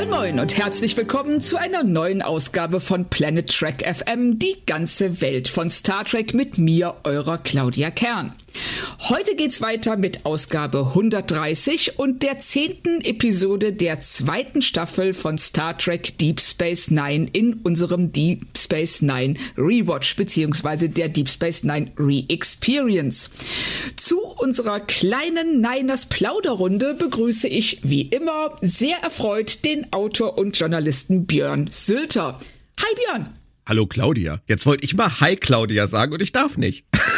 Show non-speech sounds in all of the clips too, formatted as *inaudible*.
Moin Moin und herzlich willkommen zu einer neuen Ausgabe von Planet Trek FM, die ganze Welt von Star Trek mit mir, eurer Claudia Kern. Heute geht's weiter mit Ausgabe 130 und der zehnten Episode der zweiten Staffel von Star Trek Deep Space Nine in unserem Deep Space Nine Rewatch beziehungsweise der Deep Space Nine Re-Experience. Zu unserer kleinen Niners Plauderrunde begrüße ich wie immer sehr erfreut den Autor und Journalisten Björn Sülter. Hi Björn! Hallo Claudia. Jetzt wollte ich mal Hi Claudia sagen und ich darf nicht. *laughs*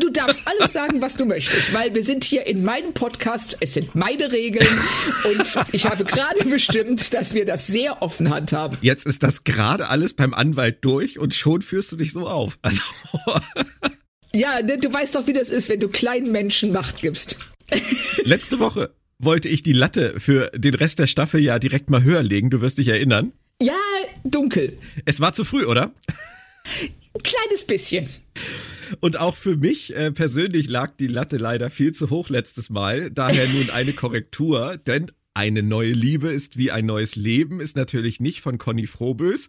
Du darfst alles sagen, was du möchtest, weil wir sind hier in meinem Podcast, es sind meine Regeln und ich habe gerade bestimmt, dass wir das sehr offen handhaben. Jetzt ist das gerade alles beim Anwalt durch und schon führst du dich so auf. Also. *laughs* Ja, ne, du weißt doch, wie das ist, wenn du kleinen Menschen Macht gibst. Letzte Woche wollte ich die Latte für den Rest der Staffel ja direkt mal höher legen, du wirst dich erinnern. Ja, dunkel. Es war zu früh, oder? Kleines bisschen. Und auch für mich äh, persönlich lag die Latte leider viel zu hoch letztes Mal. Daher *laughs* nun eine Korrektur, denn eine neue Liebe ist wie ein neues Leben ist natürlich nicht von Conny Frohbös,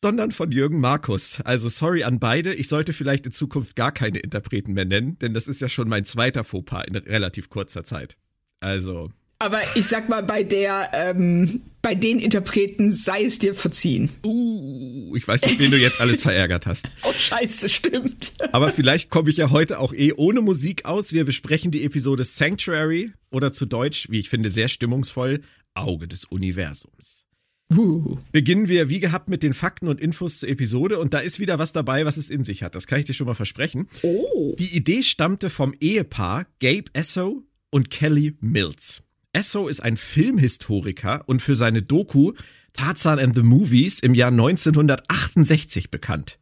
sondern von Jürgen Markus. Also sorry an beide. Ich sollte vielleicht in Zukunft gar keine Interpreten mehr nennen, denn das ist ja schon mein zweiter Fauxpas in relativ kurzer Zeit. Also aber ich sag mal, bei der, ähm, bei den Interpreten sei es dir verziehen. Uh, ich weiß nicht, wen du jetzt alles verärgert hast. *laughs* Oh, scheiße, stimmt. Aber vielleicht komme ich ja heute auch eh ohne Musik aus. Wir besprechen die Episode Sanctuary oder zu Deutsch, wie ich finde, sehr stimmungsvoll, Auge des Universums. Uh. Beginnen wir wie gehabt mit den Fakten und Infos zur Episode und da ist wieder was dabei, was es in sich hat. Das kann ich dir schon mal versprechen. Oh. Die Idee stammte vom Ehepaar Gabe Esso und Kelly Mills. Esso ist ein Filmhistoriker und für seine Doku Tarzan and the Movies im Jahr 1968 bekannt.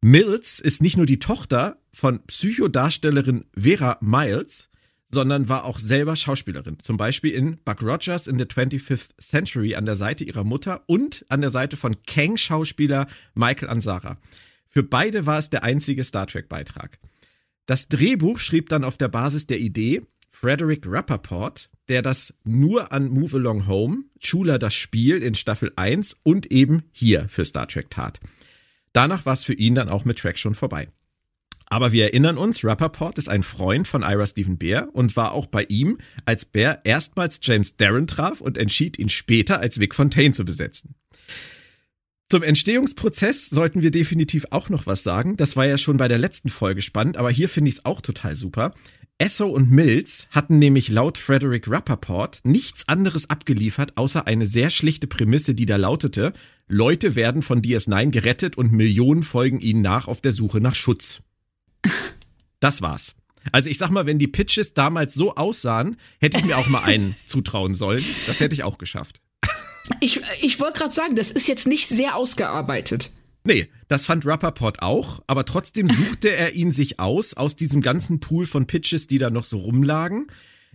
Mills ist nicht nur die Tochter von Psychodarstellerin Vera Miles, sondern war auch selber Schauspielerin. Zum Beispiel in Buck Rogers in the 25th Century an der Seite ihrer Mutter und an der Seite von Kang-Schauspieler Michael Ansara. Für beide war es der einzige Star Trek-Beitrag. Das Drehbuch schrieb dann auf der Basis der Idee Frederick Rappaport, der das nur an Move Along Home, Schuler das Spiel in Staffel 1 und eben hier für Star Trek tat. Danach war es für ihn dann auch mit Trek schon vorbei. Aber wir erinnern uns, Rappaport ist ein Freund von Ira Stephen Bear und war auch bei ihm, als Bear erstmals James Darren traf und entschied, ihn später als Vic Fontaine zu besetzen. Zum Entstehungsprozess sollten wir definitiv auch noch was sagen. Das war ja schon bei der letzten Folge spannend, aber hier finde ich es auch total super. Esso und Mills hatten nämlich laut Frederick Rappaport nichts anderes abgeliefert, außer eine sehr schlichte Prämisse, die da lautete, Leute werden von DS9 gerettet und Millionen folgen ihnen nach auf der Suche nach Schutz. Das war's. Also ich sag mal, wenn die Pitches damals so aussahen, hätte ich mir auch mal einen *laughs* zutrauen sollen. Das hätte ich auch geschafft. Ich, ich wollte gerade sagen, das ist jetzt nicht sehr ausgearbeitet. Nee, das fand Rappaport auch, aber trotzdem *laughs* suchte er ihn sich aus, aus diesem ganzen Pool von Pitches, die da noch so rumlagen,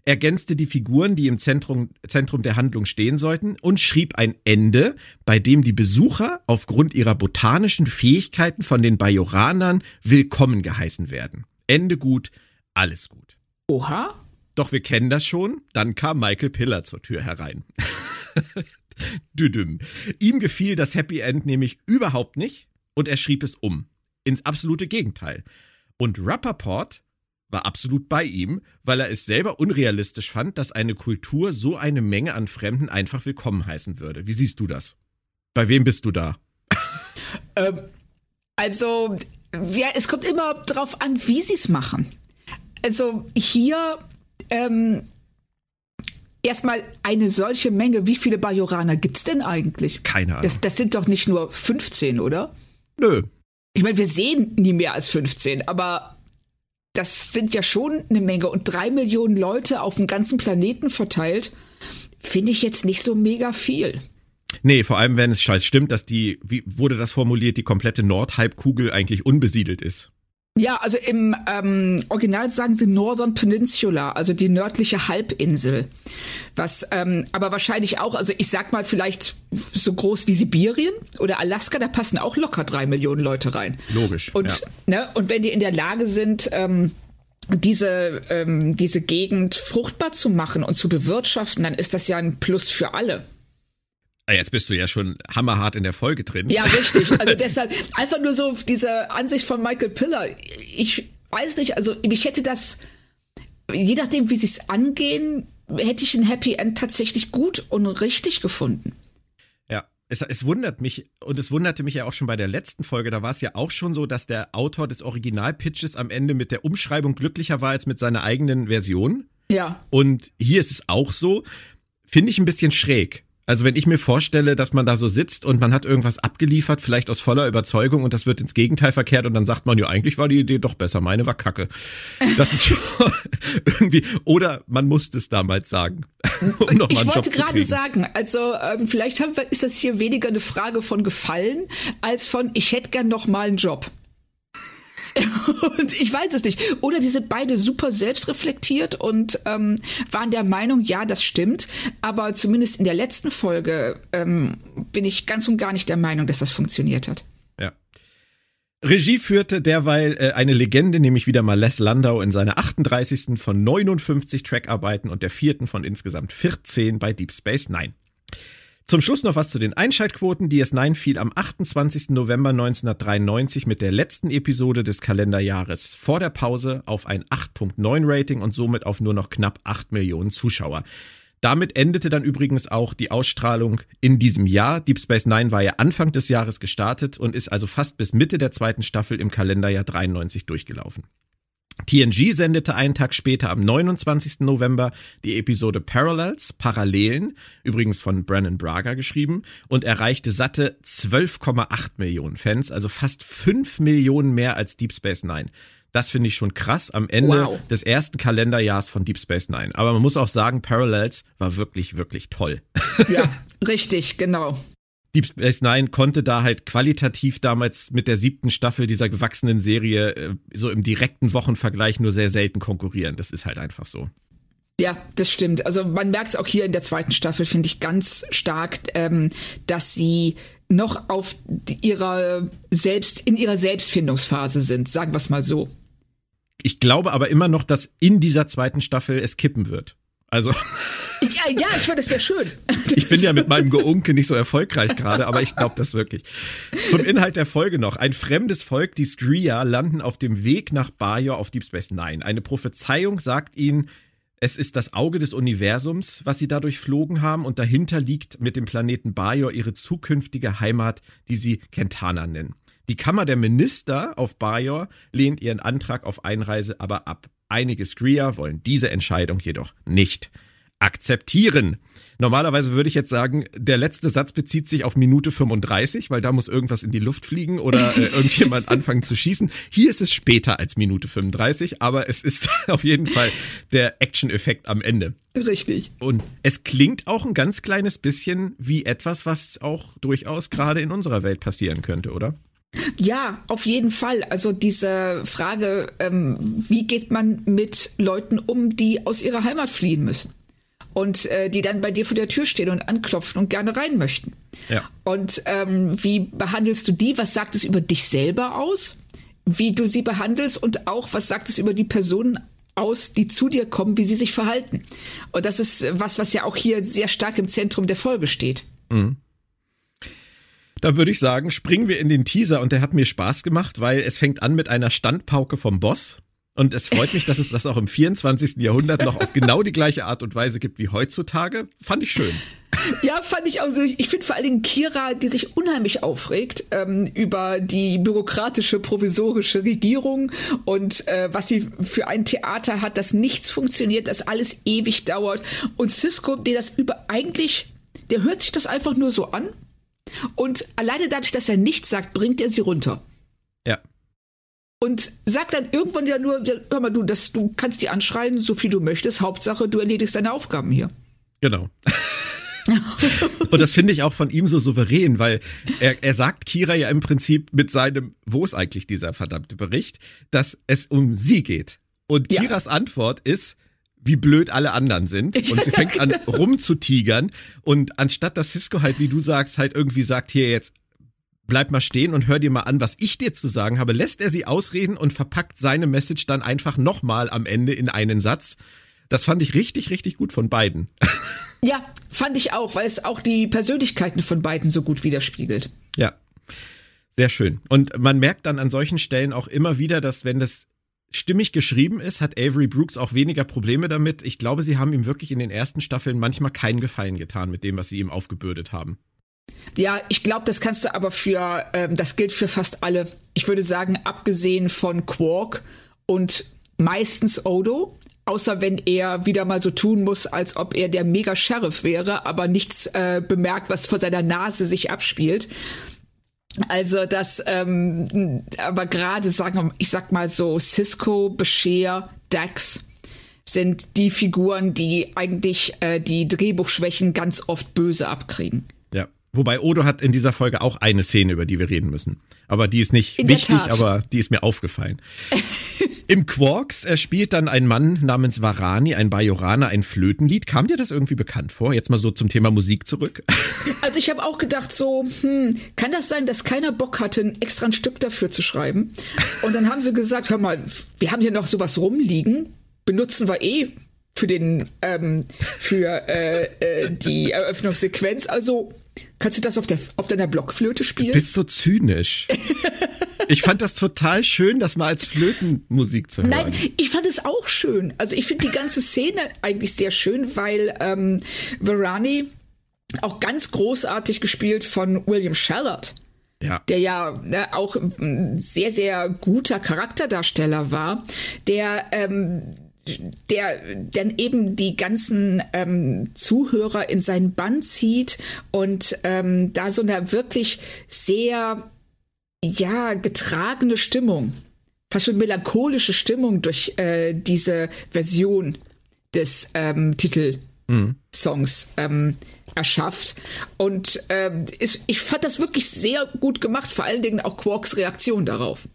ergänzte die Figuren, die im Zentrum, Zentrum der Handlung stehen sollten und schrieb ein Ende, bei dem die Besucher aufgrund ihrer botanischen Fähigkeiten von den Bajoranern willkommen geheißen werden. Ende gut, alles gut. Oha. Doch wir kennen das schon, dann kam Michael Piller zur Tür herein. *laughs* Düdüm. Ihm gefiel das Happy End nämlich überhaupt nicht und er schrieb es um. Ins absolute Gegenteil. Und Rappaport war absolut bei ihm, weil er es selber unrealistisch fand, dass eine Kultur so eine Menge an Fremden einfach willkommen heißen würde. Wie siehst du das? Bei wem bist du da? *laughs* Ähm, also, ja, es kommt immer drauf an, wie sie es machen. Also hier ähm, erstmal eine solche Menge. Wie viele Bajoraner gibt es denn eigentlich? Keine Ahnung. Das, das sind doch nicht nur 15, oder? Nö. Ich meine, wir sehen nie mehr als 15, aber das sind ja schon eine Menge. Und drei Millionen Leute auf dem ganzen Planeten verteilt, finde ich jetzt nicht so mega viel. Nee, vor allem, wenn es scheiß stimmt, dass die, wie wurde das formuliert, die komplette Nordhalbkugel eigentlich unbesiedelt ist. Ja, also im ähm, Original sagen sie Northern Peninsula, also die nördliche Halbinsel. Was ähm, aber wahrscheinlich auch, also ich sag mal vielleicht so groß wie Sibirien oder Alaska, da passen auch locker drei Millionen Leute rein. Logisch. Und, ja. ne, und wenn die in der Lage sind, ähm, diese, ähm, diese Gegend fruchtbar zu machen und zu bewirtschaften, dann ist das ja ein Plus für alle. Ah, jetzt bist du ja schon hammerhart in der Folge drin. Ja, richtig. Also *laughs* deshalb einfach nur so diese Ansicht von Michael Piller. Ich weiß nicht, also ich hätte das, je nachdem, wie sie es angehen, hätte ich ein Happy End tatsächlich gut und richtig gefunden. Ja, es, es wundert mich, und es wunderte mich ja auch schon bei der letzten Folge, da war es ja auch schon so, dass der Autor des Originalpitches am Ende mit der Umschreibung glücklicher war als mit seiner eigenen Version. Ja. Und hier ist es auch so. Finde ich ein bisschen schräg. Also wenn ich mir vorstelle, dass man da so sitzt und man hat irgendwas abgeliefert, vielleicht aus voller Überzeugung und das wird ins Gegenteil verkehrt und dann sagt man, ja, eigentlich war die Idee doch besser, meine war kacke. Das ist *laughs* *laughs* irgendwie, oder man musste es damals sagen. *laughs* Um ich wollte gerade sagen, also ähm, vielleicht haben wir, ist das hier weniger eine Frage von Gefallen als von, ich hätte gern noch mal einen Job. *laughs* und ich weiß es nicht. Oder die sind beide super selbstreflektiert und ähm, waren der Meinung, ja, das stimmt. Aber zumindest in der letzten Folge ähm, bin ich ganz und gar nicht der Meinung, dass das funktioniert hat. Ja. Regie führte derweil äh, eine Legende, nämlich wieder mal Les Landau in seiner 38. von 59 Trackarbeiten und der vierten von insgesamt 14 bei Deep Space Nine. Zum Schluss noch was zu den Einschaltquoten. DS9 fiel am 28. November 1993 mit der letzten Episode des Kalenderjahres vor der Pause auf ein 8.9 Rating und somit auf nur noch knapp 8 Millionen Zuschauer. Damit endete dann übrigens auch die Ausstrahlung in diesem Jahr. Deep Space Nine war ja Anfang des Jahres gestartet und ist also fast bis Mitte der zweiten Staffel im Kalenderjahr 93 durchgelaufen. TNG sendete einen Tag später am 29. November die Episode Parallels, Parallelen, übrigens von Brandon Braga geschrieben, und erreichte satte 12,8 Millionen Fans, also fast 5 Millionen mehr als Deep Space Nine. Das finde ich schon krass am Ende wow. des ersten Kalenderjahrs von Deep Space Nine. Aber man muss auch sagen, Parallels war wirklich, wirklich toll. Ja, *laughs* richtig, genau. Deep Space Nine konnte da halt qualitativ damals mit der siebten Staffel dieser gewachsenen Serie äh, so im direkten Wochenvergleich nur sehr selten konkurrieren. Das ist halt einfach so. Ja, das stimmt. Also man merkt es auch hier in der zweiten Staffel, finde ich ganz stark, ähm, dass sie noch auf ihrer selbst in ihrer Selbstfindungsphase sind, sagen wir es mal so. Ich glaube aber immer noch, dass in dieser zweiten Staffel es kippen wird. Also. Ja, ja, ich finde, das wäre schön. Ich bin ja mit meinem *laughs* Geunke nicht so erfolgreich gerade, aber ich glaube das wirklich. Zum Inhalt der Folge noch. Ein fremdes Volk, die Skria, landen auf dem Weg nach Bajor auf Deep Space Nine. Eine Prophezeiung sagt ihnen, es ist das Auge des Universums, was sie dadurch flogen haben, und dahinter liegt mit dem Planeten Bajor ihre zukünftige Heimat, die sie Kentana nennen. Die Kammer der Minister auf Bajor lehnt ihren Antrag auf Einreise aber ab. Einige Skria wollen diese Entscheidung jedoch nicht akzeptieren. Normalerweise würde ich jetzt sagen, der letzte Satz bezieht sich auf Minute 35, weil da muss irgendwas in die Luft fliegen oder äh, *laughs* irgendjemand anfangen zu schießen. Hier ist es später als Minute 35, aber es ist *laughs* auf jeden Fall der Action-Effekt am Ende. Richtig. Und es klingt auch ein ganz kleines bisschen wie etwas, was auch durchaus gerade in unserer Welt passieren könnte, oder? Ja, auf jeden Fall. Also diese Frage, ähm, wie geht man mit Leuten um, die aus ihrer Heimat fliehen müssen? Und äh, die dann bei dir vor der Tür stehen und anklopfen und gerne rein möchten. Ja. Und ähm, wie behandelst du die? Was sagt es über dich selber aus? Wie du sie behandelst und auch, was sagt es über die Personen aus, die zu dir kommen, wie sie sich verhalten? Und das ist was, was ja auch hier sehr stark im Zentrum der Folge steht. Mhm. Da würde ich sagen, springen wir in den Teaser und der hat mir Spaß gemacht, weil es fängt an mit einer Standpauke vom Boss Und es freut mich, dass es das auch im 24. Jahrhundert noch auf genau die gleiche Art und Weise gibt wie heutzutage. Fand ich schön. Ja, fand ich auch. So. Ich finde vor allen Dingen Kira, die sich unheimlich aufregt ähm, über die bürokratische, provisorische Regierung und äh, was sie für ein Theater hat, dass nichts funktioniert, dass alles ewig dauert. Und Cisco, der das über eigentlich, der hört sich das einfach nur so an. Und alleine dadurch, dass er nichts sagt, bringt er sie runter. Ja und sagt dann irgendwann ja nur, hör mal, du, das, du kannst die anschreien, so viel du möchtest, Hauptsache, du erledigst deine Aufgaben hier. Genau. *laughs* und das finde ich auch von ihm so souverän, weil er, er sagt Kira ja im Prinzip mit seinem, wo ist eigentlich dieser verdammte Bericht, dass es um sie geht. Und Kiras ja. Antwort ist, wie blöd alle anderen sind. *laughs* Und sie fängt an rumzutigern. Und anstatt dass Cisco halt, wie du sagst, halt irgendwie sagt, hier jetzt bleib mal stehen und hör dir mal an, was ich dir zu sagen habe, lässt er sie ausreden und verpackt seine Message dann einfach nochmal am Ende in einen Satz. Das fand ich richtig, richtig gut von beiden. *laughs* Ja, fand ich auch, weil es auch die Persönlichkeiten von beiden so gut widerspiegelt. Ja, sehr schön. Und man merkt dann an solchen Stellen auch immer wieder, dass wenn das stimmig geschrieben ist, hat Avery Brooks auch weniger Probleme damit. Ich glaube, sie haben ihm wirklich in den ersten Staffeln manchmal keinen Gefallen getan mit dem, was sie ihm aufgebürdet haben. Ja, ich glaube, das kannst du aber für, ähm, das gilt für fast alle. Ich würde sagen, abgesehen von Quark und meistens Odo, außer wenn er wieder mal so tun muss, als ob er der Mega-Sheriff wäre, aber nichts äh, bemerkt, was vor seiner Nase sich abspielt. Also das, ähm, aber gerade sagen, ich sag mal so, Cisco, Bashir, Dax sind die Figuren, die eigentlich äh, die Drehbuchschwächen ganz oft böse abkriegen. Wobei Odo hat in dieser Folge auch eine Szene, über die wir reden müssen. Aber die ist nicht in wichtig, aber die ist mir aufgefallen. *laughs* Im Quarks er spielt dann ein Mann namens Varani, ein Bajoraner, ein Flötenlied. Kam dir das irgendwie bekannt vor? Jetzt mal so zum Thema Musik zurück. *laughs* Also ich habe auch gedacht so, hm, kann das sein, dass keiner Bock hatte, ein extra ein Stück dafür zu schreiben? Und dann haben sie gesagt, hör mal, wir haben hier noch sowas rumliegen, benutzen wir eh für den ähm, für äh, äh, die Eröffnungssequenz. Also Kannst du das auf, der, auf deiner Blockflöte spielen? Du bist so zynisch. *laughs* ich fand das total schön, das mal als Flötenmusik zu hören. Nein, ich fand es auch schön. Also ich finde die ganze Szene eigentlich sehr schön, weil ähm, Varani auch ganz großartig gespielt von William Shallard. Ja. der ja ne, auch ein sehr, sehr guter Charakterdarsteller war, der ähm, der dann eben die ganzen ähm, Zuhörer in seinen Bann zieht und ähm, da so eine wirklich sehr ja getragene Stimmung, fast schon melancholische Stimmung durch äh, diese Version des ähm, Titelsongs mhm. ähm, erschafft. Und ähm, ist, ich fand das wirklich sehr gut gemacht, vor allen Dingen auch Quarks Reaktion darauf.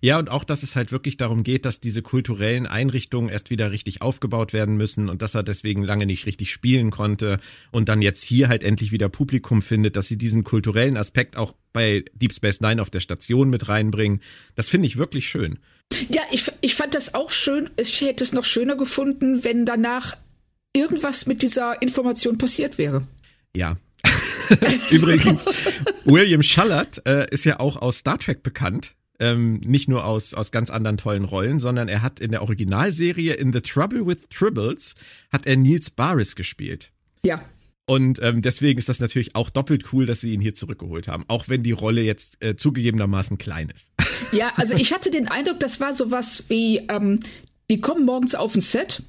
Ja, und auch, dass es halt wirklich darum geht, dass diese kulturellen Einrichtungen erst wieder richtig aufgebaut werden müssen und dass er deswegen lange nicht richtig spielen konnte und dann jetzt hier halt endlich wieder Publikum findet, dass sie diesen kulturellen Aspekt auch bei Deep Space Nine auf der Station mit reinbringen. Das finde ich wirklich schön. Ja, ich, ich fand das auch schön. Ich hätte es noch schöner gefunden, wenn danach irgendwas mit dieser Information passiert wäre. Ja, *laughs* Übrigens, William Schallert äh, ist ja auch aus Star Trek bekannt. Ähm, nicht nur aus, aus ganz anderen tollen Rollen, sondern er hat in der Originalserie In the Trouble with Tribbles hat er Niels Baris gespielt. Ja. Und ähm, deswegen ist das natürlich auch doppelt cool, dass sie ihn hier zurückgeholt haben, auch wenn die Rolle jetzt äh, zugegebenermaßen klein ist. *laughs* Ja, also ich hatte den Eindruck, das war sowas wie, ähm, die kommen morgens auf ein Set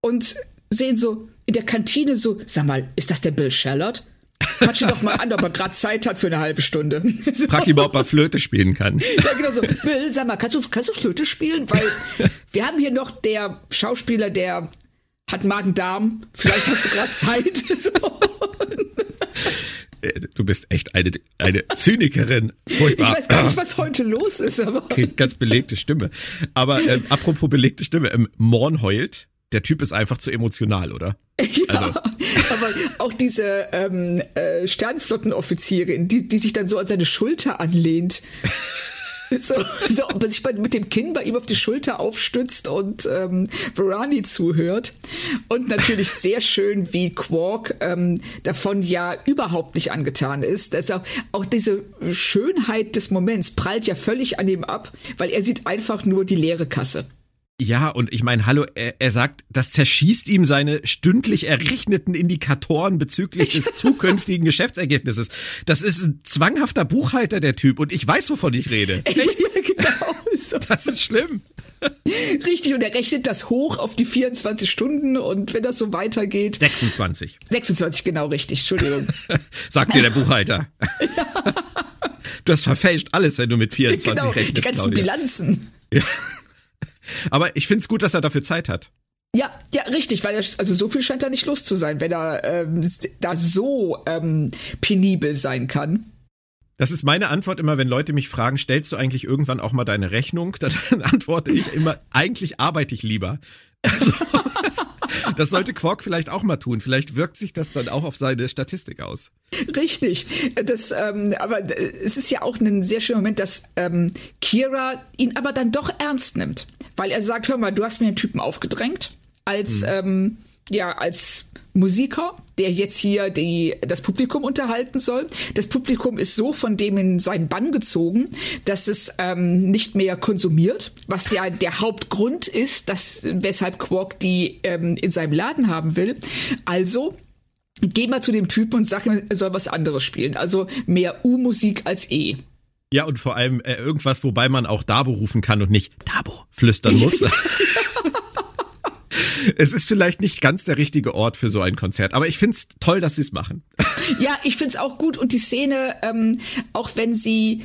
und sehen so in der Kantine so, sag mal, ist das der Bill Shallard? Quatsch ihn doch mal an, ob er gerade Zeit hat für eine halbe Stunde. *laughs* So. Frag ihn mal, ob er Flöte spielen kann. *laughs* Ja, genau so. Bill, sag mal, kannst du, kannst du Flöte spielen? Weil wir haben hier noch der Schauspieler, der hat Magen-Darm. Vielleicht hast du gerade Zeit. *laughs* So. Du bist echt eine, eine Zynikerin. Furchtbar. Ich weiß gar nicht, *clears throat* was heute los ist. Aber. Okay, ganz belegte Stimme. Aber ähm, apropos belegte Stimme, ähm, Morn heult. Der Typ ist einfach zu emotional, oder? *laughs* Ja, also. aber auch diese ähm, äh, Sternflottenoffizierin, die, die sich dann so an seine Schulter anlehnt. *laughs* So, so sich mit dem Kinn bei ihm auf die Schulter aufstützt und ähm, Varani zuhört. Und natürlich *laughs* sehr schön, wie Quark ähm, davon ja überhaupt nicht angetan ist. Auch, auch diese Schönheit des Moments prallt ja völlig an ihm ab, weil er sieht einfach nur die leere Kasse. Ja, und ich meine, hallo, er, er, sagt, das zerschießt ihm seine stündlich errechneten Indikatoren bezüglich des zukünftigen Geschäftsergebnisses. Das ist ein zwanghafter Buchhalter, der Typ, und ich weiß, wovon ich rede. *laughs* ja, genau. So. Das ist schlimm. Richtig, und er rechnet das hoch auf die 24 Stunden und wenn das so weitergeht. 26. 26, genau richtig, Entschuldigung. *laughs* Sagt dir der Buchhalter. ja. *laughs* Du hast verfälscht alles, wenn du mit 24 genau, rechnest. Die ganzen Claudia. Bilanzen. Ja. Aber ich finde es gut, dass er dafür Zeit hat. Ja, ja, richtig, weil er, also so viel scheint da nicht los zu sein, wenn er ähm, da so ähm, penibel sein kann. Das ist meine Antwort immer, wenn Leute mich fragen, stellst du eigentlich irgendwann auch mal deine Rechnung? *laughs* Dann antworte ich immer, eigentlich arbeite ich lieber. Also, *laughs* das sollte Quark vielleicht auch mal tun. Vielleicht wirkt sich das dann auch auf seine Statistik aus. Richtig. Das, ähm, aber es ist ja auch ein sehr schöner Moment, dass ähm, Kira ihn aber dann doch ernst nimmt. Weil er sagt, hör mal, du hast mir den Typen aufgedrängt als, mhm. ähm, ja, als Musiker, der jetzt hier die, das Publikum unterhalten soll. Das Publikum ist so von dem in seinen Bann gezogen, dass es ähm, nicht mehr konsumiert, was ja der Hauptgrund ist, dass, weshalb Quark die ähm, in seinem Laden haben will. Also geh mal zu dem Typen und sag ihm, er soll was anderes spielen. Also mehr U-Musik als E. Ja, und vor allem äh, irgendwas, wobei man auch Dabo rufen kann und nicht Dabo flüstern muss. *laughs* es ist vielleicht nicht ganz der richtige Ort für so ein Konzert, aber ich finde es toll, dass sie es machen. *laughs* Ja, ich finde es auch gut und die Szene, ähm, auch wenn sie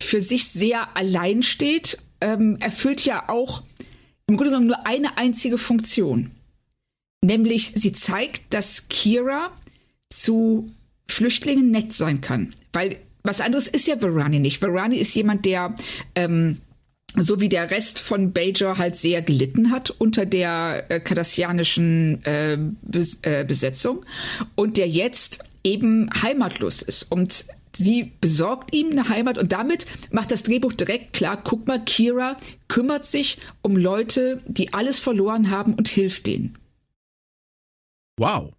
für sich sehr allein steht, ähm, erfüllt ja auch im Grunde genommen nur eine einzige Funktion. Nämlich sie zeigt, dass Kira zu Flüchtlingen nett sein kann. Weil was anderes ist ja Verani nicht. Verani ist jemand, der ähm, so wie der Rest von Bajor halt sehr gelitten hat unter der äh, kardassianischen äh, Bes äh, Besetzung und der jetzt eben heimatlos ist und sie besorgt ihm eine Heimat und damit macht das Drehbuch direkt klar, guck mal, Kira kümmert sich um Leute, die alles verloren haben und hilft denen. Wow.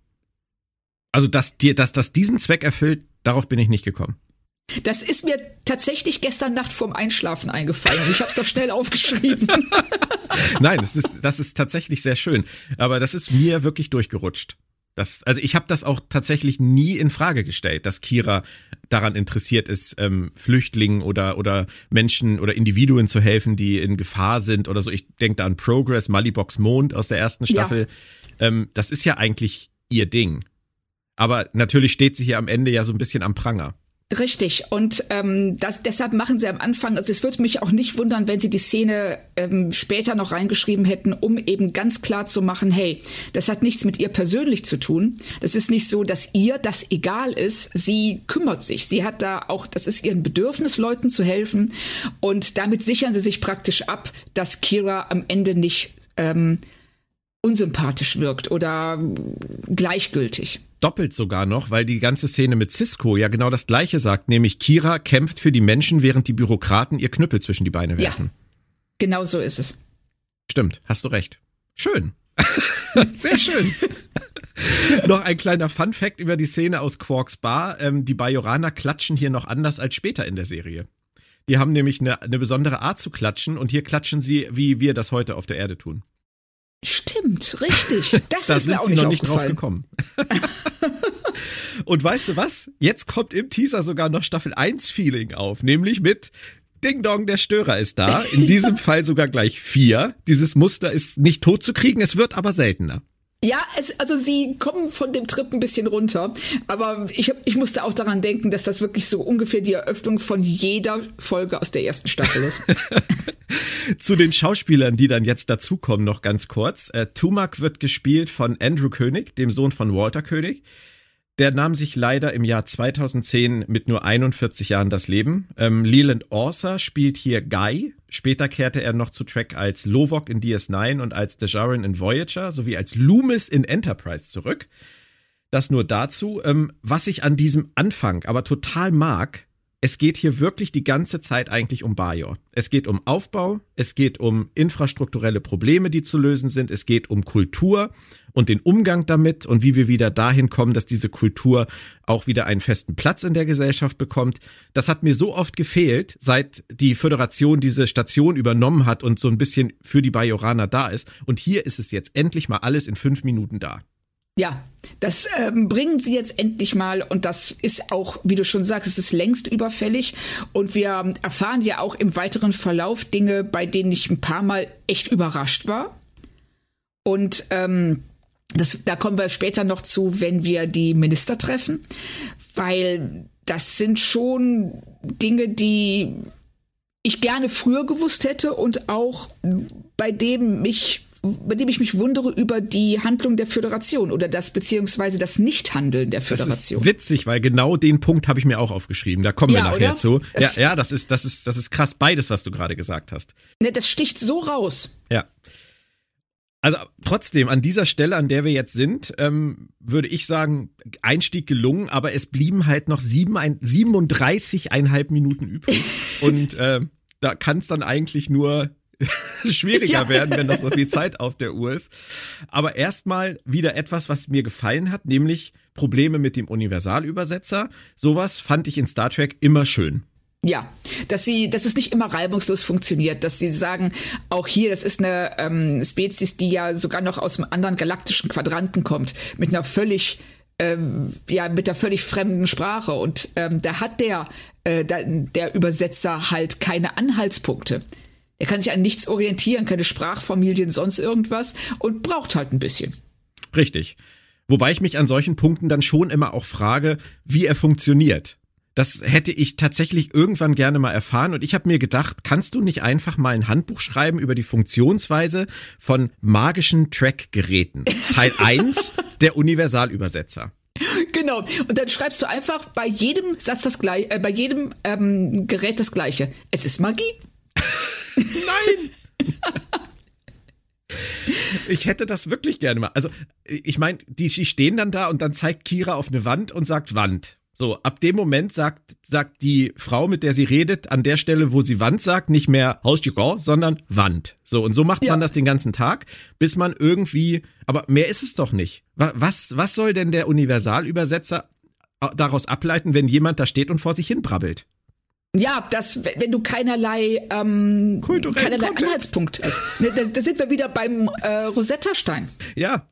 Also, dass dir, dass das diesen Zweck erfüllt, darauf bin ich nicht gekommen. Das ist mir tatsächlich gestern Nacht vorm Einschlafen eingefallen. Ich habe es doch schnell aufgeschrieben. *laughs* Nein, das ist, das ist tatsächlich sehr schön. Aber das ist mir wirklich durchgerutscht. Das, also ich habe das auch tatsächlich nie in Frage gestellt, dass Kira daran interessiert ist, ähm, Flüchtlingen oder oder Menschen oder Individuen zu helfen, die in Gefahr sind oder so. Ich denke da an Progress, Malibox Mond aus der ersten Staffel. Ja. Ähm, das ist ja eigentlich ihr Ding. Aber natürlich steht sie hier am Ende ja so ein bisschen am Pranger. Richtig. Und ähm, das, deshalb machen sie am Anfang, also es würde mich auch nicht wundern, wenn sie die Szene ähm, später noch reingeschrieben hätten, um eben ganz klar zu machen, hey, das hat nichts mit ihr persönlich zu tun. Das ist nicht so, dass ihr das egal ist. Sie kümmert sich. Sie hat da auch, das ist ihr Bedürfnis, Leuten zu helfen. Und damit sichern sie sich praktisch ab, dass Kira am Ende nicht ähm, unsympathisch wirkt oder gleichgültig doppelt sogar noch, weil die ganze Szene mit Cisco ja genau das gleiche sagt, nämlich Kira kämpft für die Menschen, während die Bürokraten ihr Knüppel zwischen die Beine werfen. Ja, genau so ist es. Stimmt, hast du recht. Schön. *laughs* Sehr schön. *laughs* noch ein kleiner Fun Fact über die Szene aus Quarks Bar. Ähm, die Bajoraner klatschen hier noch anders als später in der Serie. Die haben nämlich eine, eine besondere Art zu klatschen und hier klatschen sie, wie wir das heute auf der Erde tun. Stimmt, richtig. *laughs* Das da ist mir auch nicht, noch nicht drauf gekommen. *laughs* Und weißt du was? Jetzt kommt im Teaser sogar noch Staffel 1 Feeling auf, nämlich mit Ding Dong, der Störer ist da. In *laughs* diesem Fall sogar gleich vier. Dieses Muster ist nicht tot zu kriegen, es wird aber seltener. Ja, es, also sie kommen von dem Trip ein bisschen runter, aber ich, ich musste auch daran denken, dass das wirklich so ungefähr die Eröffnung von jeder Folge aus der ersten Staffel ist. *laughs* Zu den Schauspielern, die dann jetzt dazukommen, noch ganz kurz. Äh, Tumak wird gespielt von Andrew König, dem Sohn von Walter König. Der nahm sich leider im Jahr 2010 mit nur 41 Jahren das Leben. Ähm, Leland Orser spielt hier Guy. Später kehrte er noch zu Track als Lovok in DS9 und als Dejarin in Voyager sowie als Loomis in Enterprise zurück. Das nur dazu. Ähm, was ich an diesem Anfang aber total mag, es geht hier wirklich die ganze Zeit eigentlich um Bajor. Es geht um Aufbau, es geht um infrastrukturelle Probleme, die zu lösen sind, es geht um Kultur und den Umgang damit und wie wir wieder dahin kommen, dass diese Kultur auch wieder einen festen Platz in der Gesellschaft bekommt. Das hat mir so oft gefehlt, seit die Föderation diese Station übernommen hat und so ein bisschen für die Bajoraner da ist. Und hier ist es jetzt endlich mal alles in fünf Minuten da. Ja, das ähm, bringen sie jetzt endlich mal und das ist auch, wie du schon sagst, es ist längst überfällig und wir erfahren ja auch im weiteren Verlauf Dinge, bei denen ich ein paar Mal echt überrascht war. Und ähm, das, da kommen wir später noch zu, wenn wir die Minister treffen, weil das sind schon Dinge, die ich gerne früher gewusst hätte und auch bei dem mich bei dem ich mich wundere über die Handlung der Föderation oder das beziehungsweise das Nichthandeln der Föderation. Das ist witzig, weil genau den Punkt habe ich mir auch aufgeschrieben. Da kommen ja, wir nachher oder? zu. Ja, ja, das ist, das ist, das ist krass beides, was du gerade gesagt hast. Ne, das sticht so raus. Ja. Also trotzdem, an dieser Stelle, an der wir jetzt sind, ähm, würde ich sagen, Einstieg gelungen, aber es blieben halt noch sieben, ein, 37,5 Minuten übrig. *laughs* Und äh, da kann es dann eigentlich nur *laughs* schwieriger ja. werden, wenn noch so viel Zeit auf der Uhr ist. Aber erstmal wieder etwas, was mir gefallen hat, nämlich Probleme mit dem Universalübersetzer. Sowas fand ich in Star Trek immer schön. Ja, dass sie, dass es nicht immer reibungslos funktioniert, dass sie sagen, auch hier, das ist eine ähm, Spezies, die ja sogar noch aus einem anderen galaktischen Quadranten kommt, mit einer völlig ähm, ja, mit der völlig fremden Sprache. Und ähm, da hat der, äh, der, der Übersetzer halt keine Anhaltspunkte. Er kann sich an nichts orientieren, keine Sprachfamilien, sonst irgendwas und braucht halt ein bisschen. Richtig. Wobei ich mich an solchen Punkten dann schon immer auch frage, wie er funktioniert. Das hätte ich tatsächlich irgendwann gerne mal erfahren und ich habe mir gedacht, kannst du nicht einfach mal ein Handbuch schreiben über die Funktionsweise von magischen Track-Geräten? Teil *laughs* 1, der Universalübersetzer. Genau. Und dann schreibst du einfach bei jedem Satz das gleiche, äh, bei jedem ähm, Gerät das gleiche. Es ist Magie. *laughs* Nein! Ich hätte das wirklich gerne mal. Also, ich meine, die, die stehen dann da und dann zeigt Kira auf eine Wand und sagt Wand. So, ab dem Moment sagt, sagt die Frau, mit der sie redet, an der Stelle, wo sie Wand sagt, nicht mehr Hausjugor, sondern Wand. So, und so macht ja. man das den ganzen Tag, bis man irgendwie, aber mehr ist es doch nicht. Was, was soll denn der Universalübersetzer daraus ableiten, wenn jemand da steht und vor sich hin brabbelt? Ja, das, wenn du keinerlei, ähm, keinerlei Anhaltspunkt hast. Ne, da, da sind wir wieder beim äh, Rosetta-Stein. Ja.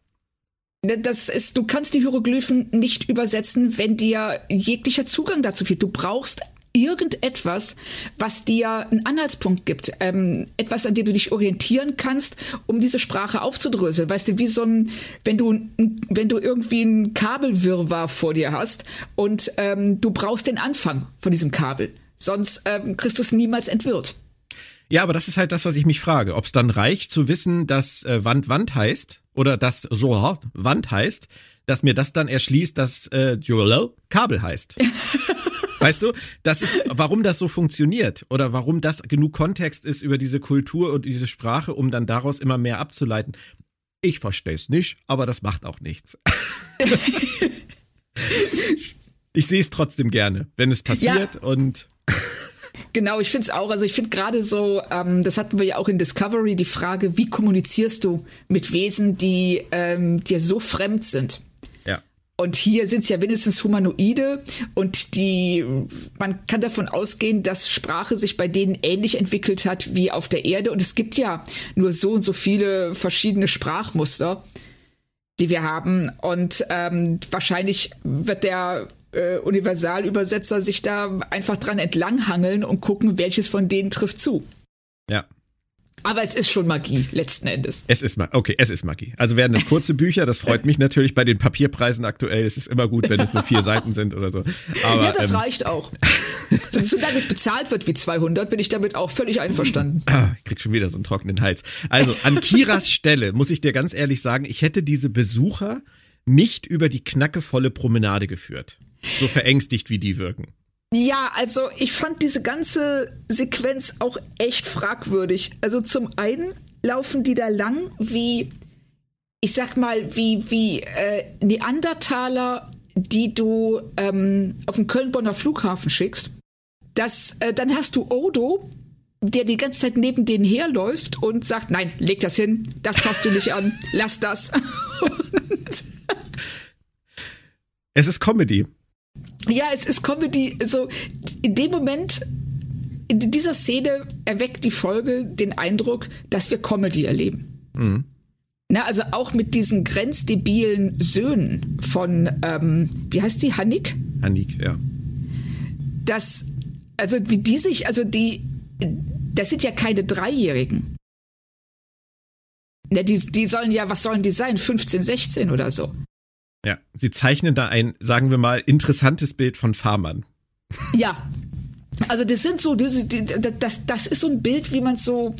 Das ist, du kannst die Hieroglyphen nicht übersetzen, wenn dir jeglicher Zugang dazu fehlt. Du brauchst irgendetwas, was dir einen Anhaltspunkt gibt, ähm, etwas, an dem du dich orientieren kannst, um diese Sprache aufzudröseln. Weißt du, wie so ein, wenn du, wenn du irgendwie ein Kabelwirrwarr vor dir hast und ähm, du brauchst den Anfang von diesem Kabel. Sonst ähm, Christus niemals entwirrt. Ja, aber das ist halt das, was ich mich frage. Ob es dann reicht zu wissen, dass äh, Wand Wand heißt oder dass Joa Wand heißt, dass mir das dann erschließt, dass äh, Joel Kabel heißt. *laughs* weißt du, das ist, warum das so funktioniert oder warum das genug Kontext ist über diese Kultur und diese Sprache, um dann daraus immer mehr abzuleiten. Ich verstehe es nicht, aber das macht auch nichts. *laughs* ich sehe es trotzdem gerne, wenn es passiert ja. und Genau, ich finde es auch. Also ich finde gerade so, ähm, das hatten wir ja auch in Discovery, die Frage, wie kommunizierst du mit Wesen, die ähm, dir so fremd sind? Ja. Und hier sind es ja wenigstens Humanoide und die, man kann davon ausgehen, dass Sprache sich bei denen ähnlich entwickelt hat wie auf der Erde. Und es gibt ja nur so und so viele verschiedene Sprachmuster, die wir haben. Und ähm, wahrscheinlich wird der äh, Universalübersetzer sich da einfach dran entlanghangeln und gucken, welches von denen trifft zu. Ja. Aber es ist schon Magie, letzten Endes. Es ist okay, es ist Magie. Also werden es kurze Bücher, das freut mich natürlich bei den Papierpreisen aktuell. Es ist immer gut, wenn es nur vier Seiten sind oder so. Aber, ja, das ähm, reicht auch. so, solange es bezahlt wird wie 200, bin ich damit auch völlig einverstanden. Ah, ich krieg schon wieder so einen trockenen Hals. Also an Kiras Stelle muss ich dir ganz ehrlich sagen, ich hätte diese Besucher nicht über die knackevolle Promenade geführt. So verängstigt, wie die wirken. Ja, also ich fand diese ganze Sequenz auch echt fragwürdig. Also zum einen laufen die da lang wie, ich sag mal, wie, wie äh, Neandertaler, die du ähm, auf den Köln-Bonner Flughafen schickst. dass äh, dann hast du Odo, der die ganze Zeit neben denen herläuft und sagt, nein, leg das hin, das fasst du nicht an, lass das. *laughs* es ist Comedy. Ja, es ist Comedy. So, in dem Moment, in dieser Szene erweckt die Folge den Eindruck, dass wir Comedy erleben. Mhm. Na, also auch mit diesen grenzdebilen Söhnen von, ähm, wie heißt die, Hannik? Hannik, ja. Das, also wie die sich, also die, das sind ja keine Dreijährigen. Ja, die, die sollen ja, was sollen die sein? 15, 16 oder so. Ja, sie zeichnen da ein, sagen wir mal, interessantes Bild von Farmern. Ja, also das sind so, das, das, das ist so ein Bild, wie man es so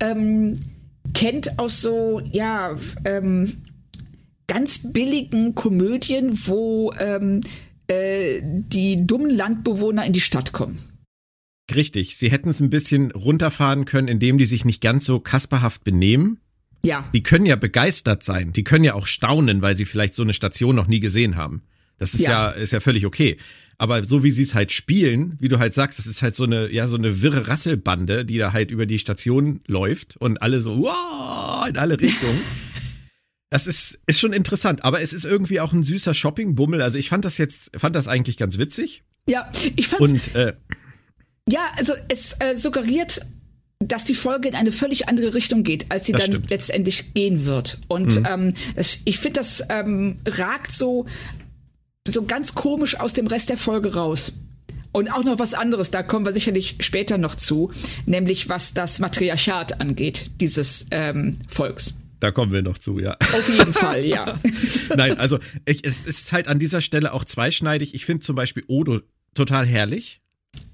ähm, kennt aus so, ja, ähm, ganz billigen Komödien, wo ähm, äh, die dummen Landbewohner in die Stadt kommen. Richtig, sie hätten es ein bisschen runterfahren können, indem die sich nicht ganz so kasperhaft benehmen. Ja. Die können ja begeistert sein, die können ja auch staunen, weil sie vielleicht so eine Station noch nie gesehen haben. Das ist ja, ja ist ja völlig okay. Aber so wie sie es halt spielen, wie du halt sagst, das ist halt so eine, ja, so eine wirre Rasselbande, die da halt über die Station läuft und alle so, wow, in alle Richtungen. *laughs* Das ist, ist schon interessant, aber es ist irgendwie auch ein süßer Shopping-Bummel. Also ich fand das jetzt, fand das eigentlich ganz witzig. Ja, ich fand's. Und, äh, ja, also es äh, suggeriert, dass die Folge in eine völlig andere Richtung geht, als sie dann stimmt. letztendlich gehen wird. Und mhm. ähm, das, ich finde, das ähm, ragt so so ganz komisch aus dem Rest der Folge raus. Und auch noch was anderes, da kommen wir sicherlich später noch zu, nämlich was das Matriarchat angeht, dieses ähm, Volks. Da kommen wir noch zu, ja. Auf jeden Fall, ja. *laughs* Nein, also ich, es ist halt an dieser Stelle auch zweischneidig. Ich finde zum Beispiel Odo total herrlich.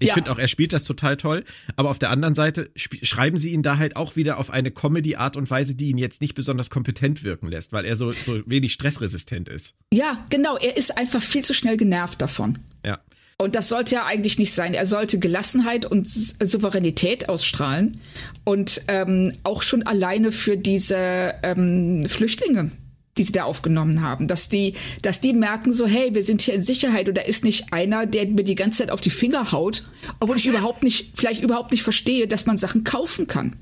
Ich ja. finde auch, er spielt das total toll. Aber auf der anderen Seite schreiben sie ihn da halt auch wieder auf eine Comedy-Art und Weise, die ihn jetzt nicht besonders kompetent wirken lässt, weil er so, so wenig stressresistent ist. Ja, genau. Er ist einfach viel zu schnell genervt davon. Ja. Und das sollte ja eigentlich nicht sein. Er sollte Gelassenheit und Souveränität ausstrahlen. Und ähm, auch schon alleine für diese ähm, Flüchtlinge die sie da aufgenommen haben, dass die, dass die merken so, hey, wir sind hier in Sicherheit und da ist nicht einer, der mir die ganze Zeit auf die Finger haut, obwohl ich überhaupt nicht, vielleicht überhaupt nicht verstehe, dass man Sachen kaufen kann.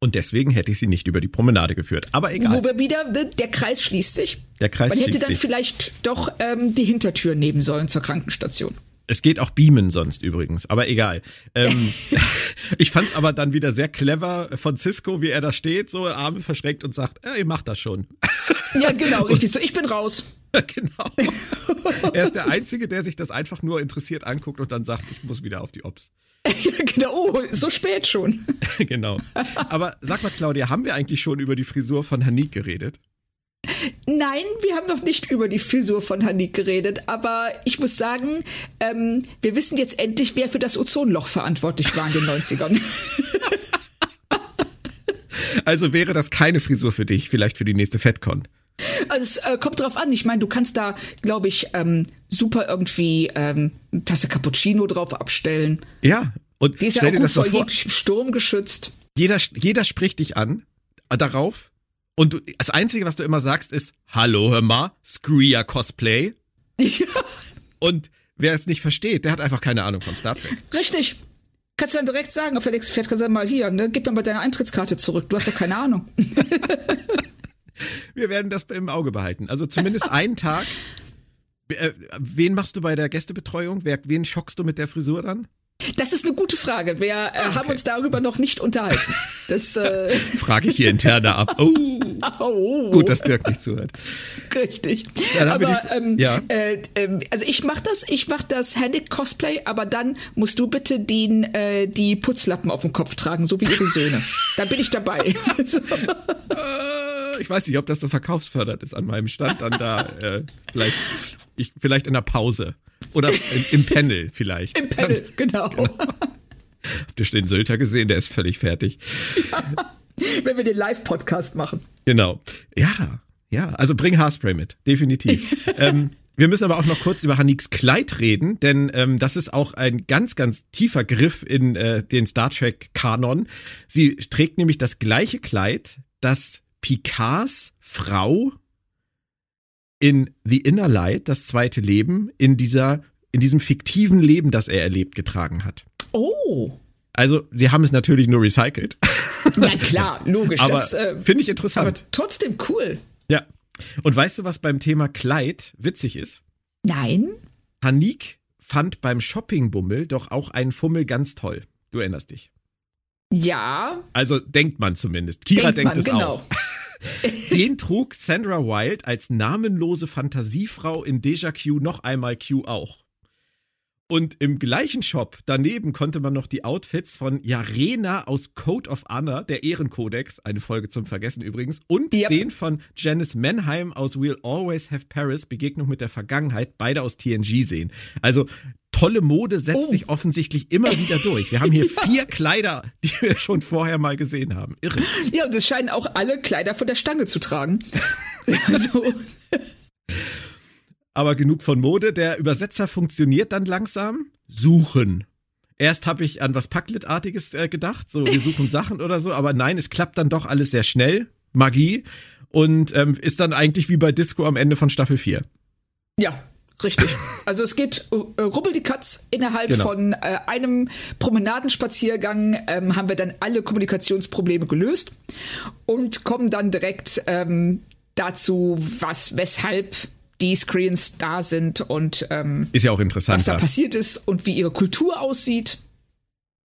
Und deswegen hätte ich sie nicht über die Promenade geführt. Aber egal. Wo wir wieder, ne, der Kreis schließt sich. Der Kreis Man hätte dann sich. vielleicht doch ähm, die Hintertür nehmen sollen zur Krankenstation. Es geht auch beamen sonst übrigens, aber egal. Ähm, *laughs* ich fand's aber dann wieder sehr clever von Cisco, wie er da steht, so Arme verschränkt und sagt, ja, ihr macht das schon. Ja, genau, *laughs* richtig. So, ich bin raus. *laughs* genau. Er ist der Einzige, der sich das einfach nur interessiert anguckt und dann sagt, ich muss wieder auf die Ops. genau, oh, so spät schon. genau. Aber sag mal, Claudia, haben wir eigentlich schon über die Frisur von Hanik geredet? Nein, wir haben noch nicht über die Frisur von Hanik geredet, aber ich muss sagen, ähm, wir wissen jetzt endlich, wer für das Ozonloch verantwortlich war in den 90ern. *laughs* also wäre das keine Frisur für dich, vielleicht für die nächste FedCon? Also es äh, kommt drauf an. Ich meine, du kannst da, glaube ich, ähm, super irgendwie ähm, Tasse Cappuccino drauf abstellen. Ja, und die ist ja auch gut vor jeglichem Sturm geschützt. Jeder, jeder spricht dich an äh, darauf und du, das Einzige, was du immer sagst, ist, hallo, hör mal, Screer Cosplay. Ja. Und wer es nicht versteht, der hat einfach keine Ahnung von Star Trek. Richtig. Kannst du dann direkt sagen, auf Felix Pferd kannst du mal hier, ne, gib mir mal deine Eintrittskarte zurück. Du hast doch keine Ahnung. *laughs* Wir werden das im Auge behalten. Also zumindest einen Tag. Äh, wen machst du bei der Gästebetreuung? Wen schockst du mit der Frisur dann? Das ist eine gute Frage. Wir äh, okay. haben uns darüber noch nicht unterhalten. Das äh *laughs* frage ich hier interner ab. Oh. *laughs* oh. Gut, dass Dirk nicht zuhört. Richtig. aber ähm, ja. Äh, äh, also ich mache das, ich mache das Handic Cosplay, aber dann musst du bitte den, äh, die Putzlappen auf dem Kopf tragen, so wie ihre Söhne. dann bin ich dabei. *laughs* so. Ich weiß nicht, ob das so verkaufsfördert ist an meinem Stand. Dann da äh, vielleicht, ich, vielleicht in der Pause. Oder im, Panel vielleicht. Im Panel, genau. genau. Habt ihr schon den Sölter gesehen? Der ist völlig fertig. Ja, wenn wir den Live-Podcast machen. Genau. Ja, ja. Also bring Haarspray mit. Definitiv. *laughs* ähm, wir müssen aber auch noch kurz über Haniks Kleid reden, denn ähm, das ist auch ein ganz, ganz tiefer Griff in äh, den Star Trek-Kanon. Sie trägt nämlich das gleiche Kleid, das Picards Frau in The Inner Light, das zweite Leben, in dieser, in diesem fiktiven Leben, das er erlebt, getragen hat. Oh. Also, sie haben es natürlich nur recycelt. *laughs* Ja, klar, logisch. aber äh, finde ich interessant. Aber trotzdem cool. Ja. Und weißt du, was beim Thema Kleid witzig ist? Nein. Hanik fand beim Shoppingbummel doch auch einen Fummel ganz toll. Du erinnerst dich. Ja. Also denkt man zumindest. Kira denkt, denkt man, es genau. auch. *laughs* Den trug Sandra Wild als namenlose Fantasiefrau in Deja Q noch einmal Q auch. Und im gleichen Shop daneben konnte man noch die Outfits von Jarena aus Code of Honor, der Ehrenkodex, eine Folge zum Vergessen übrigens, und Yep. den von Janice Menheim aus We'll Always Have Paris, Begegnung mit der Vergangenheit, beide aus TNG sehen. Also tolle Mode setzt Oh. sich offensichtlich immer wieder durch. Wir haben hier *laughs* vier Kleider, die wir schon vorher mal gesehen haben. Irre. Ja, und es scheinen auch alle Kleider von der Stange zu tragen. *laughs* also, Aber genug von Mode. Der Übersetzer funktioniert dann langsam. Suchen. Erst habe ich an was Packlet-artiges äh, gedacht, so wir suchen *laughs* Sachen oder so, aber nein, es klappt dann doch alles sehr schnell. Magie. Und ähm, ist dann eigentlich wie bei Disco am Ende von Staffel 4. ja, richtig. *laughs* Also es geht äh, rubbel die Katz. Innerhalb Genau. von äh, einem Promenadenspaziergang ähm, haben wir dann alle Kommunikationsprobleme gelöst und kommen dann direkt ähm, dazu, was, weshalb die Screens da sind und ähm, Ist ja auch was da passiert ist und wie ihre Kultur aussieht.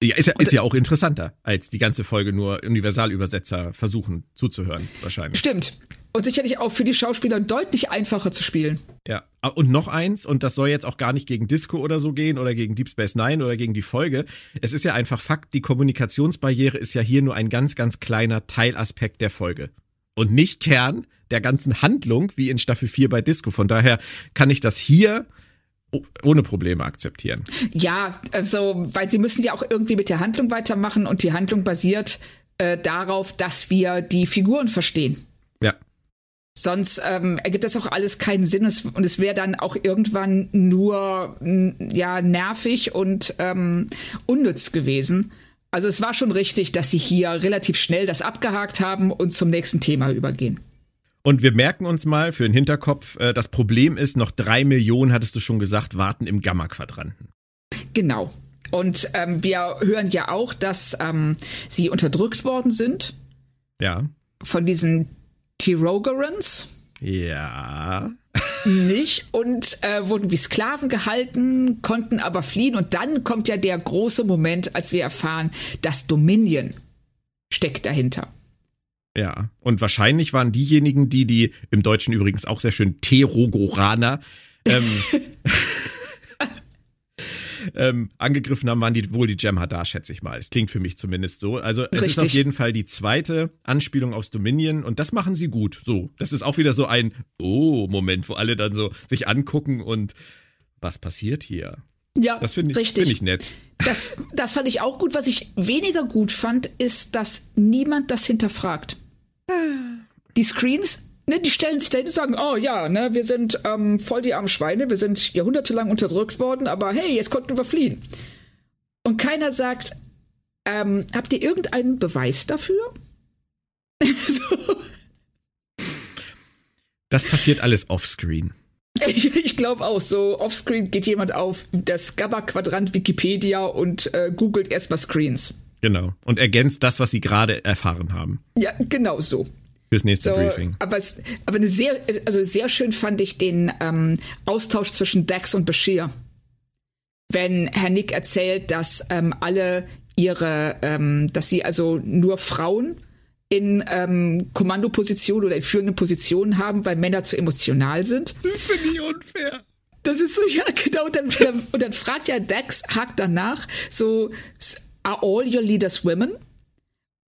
Ja, ist, ja, ist ja auch interessanter, als die ganze Folge nur Universalübersetzer versuchen zuzuhören, wahrscheinlich. Stimmt. Und sicherlich auch für die Schauspieler deutlich einfacher zu spielen. Ja, Ah, und noch eins, und das soll jetzt auch gar nicht gegen Disco oder so gehen oder gegen Deep Space Nine oder gegen die Folge. Es ist ja einfach Fakt, die Kommunikationsbarriere ist ja hier nur ein ganz, ganz kleiner Teilaspekt der Folge. Und nicht Kern der ganzen Handlung, wie in Staffel 4 bei Disco. Von daher kann ich das hier ohne Probleme akzeptieren. Ja, also, weil sie müssen ja auch irgendwie mit der Handlung weitermachen und die Handlung basiert äh, darauf, dass wir die Figuren verstehen. Ja. Sonst ähm, ergibt das auch alles keinen Sinn Es- und es wäre dann auch irgendwann nur ja nervig und ähm, unnütz gewesen. Also es war schon richtig, dass sie hier relativ schnell das abgehakt haben und zum nächsten Thema übergehen. Und wir merken uns mal für den Hinterkopf, äh, das Problem ist, noch drei Millionen, hattest du schon gesagt, warten im Gamma-Quadranten. Genau. Und ähm, wir hören ja auch, dass ähm, sie unterdrückt worden sind Ja. von diesen Tirogarans. Ja. nicht und äh, wurden wie Sklaven gehalten, konnten aber fliehen. Und dann kommt ja der große Moment, als wir erfahren, das Dominion steckt dahinter. Ja, und wahrscheinlich waren diejenigen, die die im Deutschen übrigens auch sehr schön Terogoraner ähm, *laughs* ähm, angegriffen haben, waren die wohl die Jem'Hadar, schätze ich mal. Es klingt für mich zumindest so. Also es ist Richtig. auf jeden Fall die zweite Anspielung aufs Dominion und das machen sie gut. So, das ist auch wieder so ein Oh-Moment, wo alle dann so sich angucken und was passiert hier? Ja, Das finde ich, richtig. find ich nett. Das, das fand ich auch gut. Was ich weniger gut fand, ist, dass niemand das hinterfragt. Die Screens, ne, die stellen sich dahin und sagen, oh ja, ne, wir sind ähm, voll die armen Schweine, wir sind jahrhundertelang unterdrückt worden, aber hey, jetzt konnten wir fliehen. Und keiner sagt, ähm, habt ihr irgendeinen Beweis dafür? *laughs* so, Das passiert alles offscreen. ich ich glaube auch, so offscreen geht jemand auf das Gabba-Quadrant Wikipedia und äh, googelt erstmal Screens. Genau. Und ergänzt das, was sie gerade erfahren haben. Ja, genau so. Fürs nächste So, Briefing. aber, es, aber eine sehr, also sehr schön fand ich den ähm, Austausch zwischen Dax und Bashir. Wenn Herr Nick erzählt, dass ähm, alle ihre, ähm, dass sie also nur Frauen in ähm, Kommandopositionen oder in führenden Positionen haben, weil Männer zu emotional sind. Das finde ich unfair. Das ist so, ja, genau. Und dann, und dann fragt ja Dax, hakt danach, so, are all your leaders women?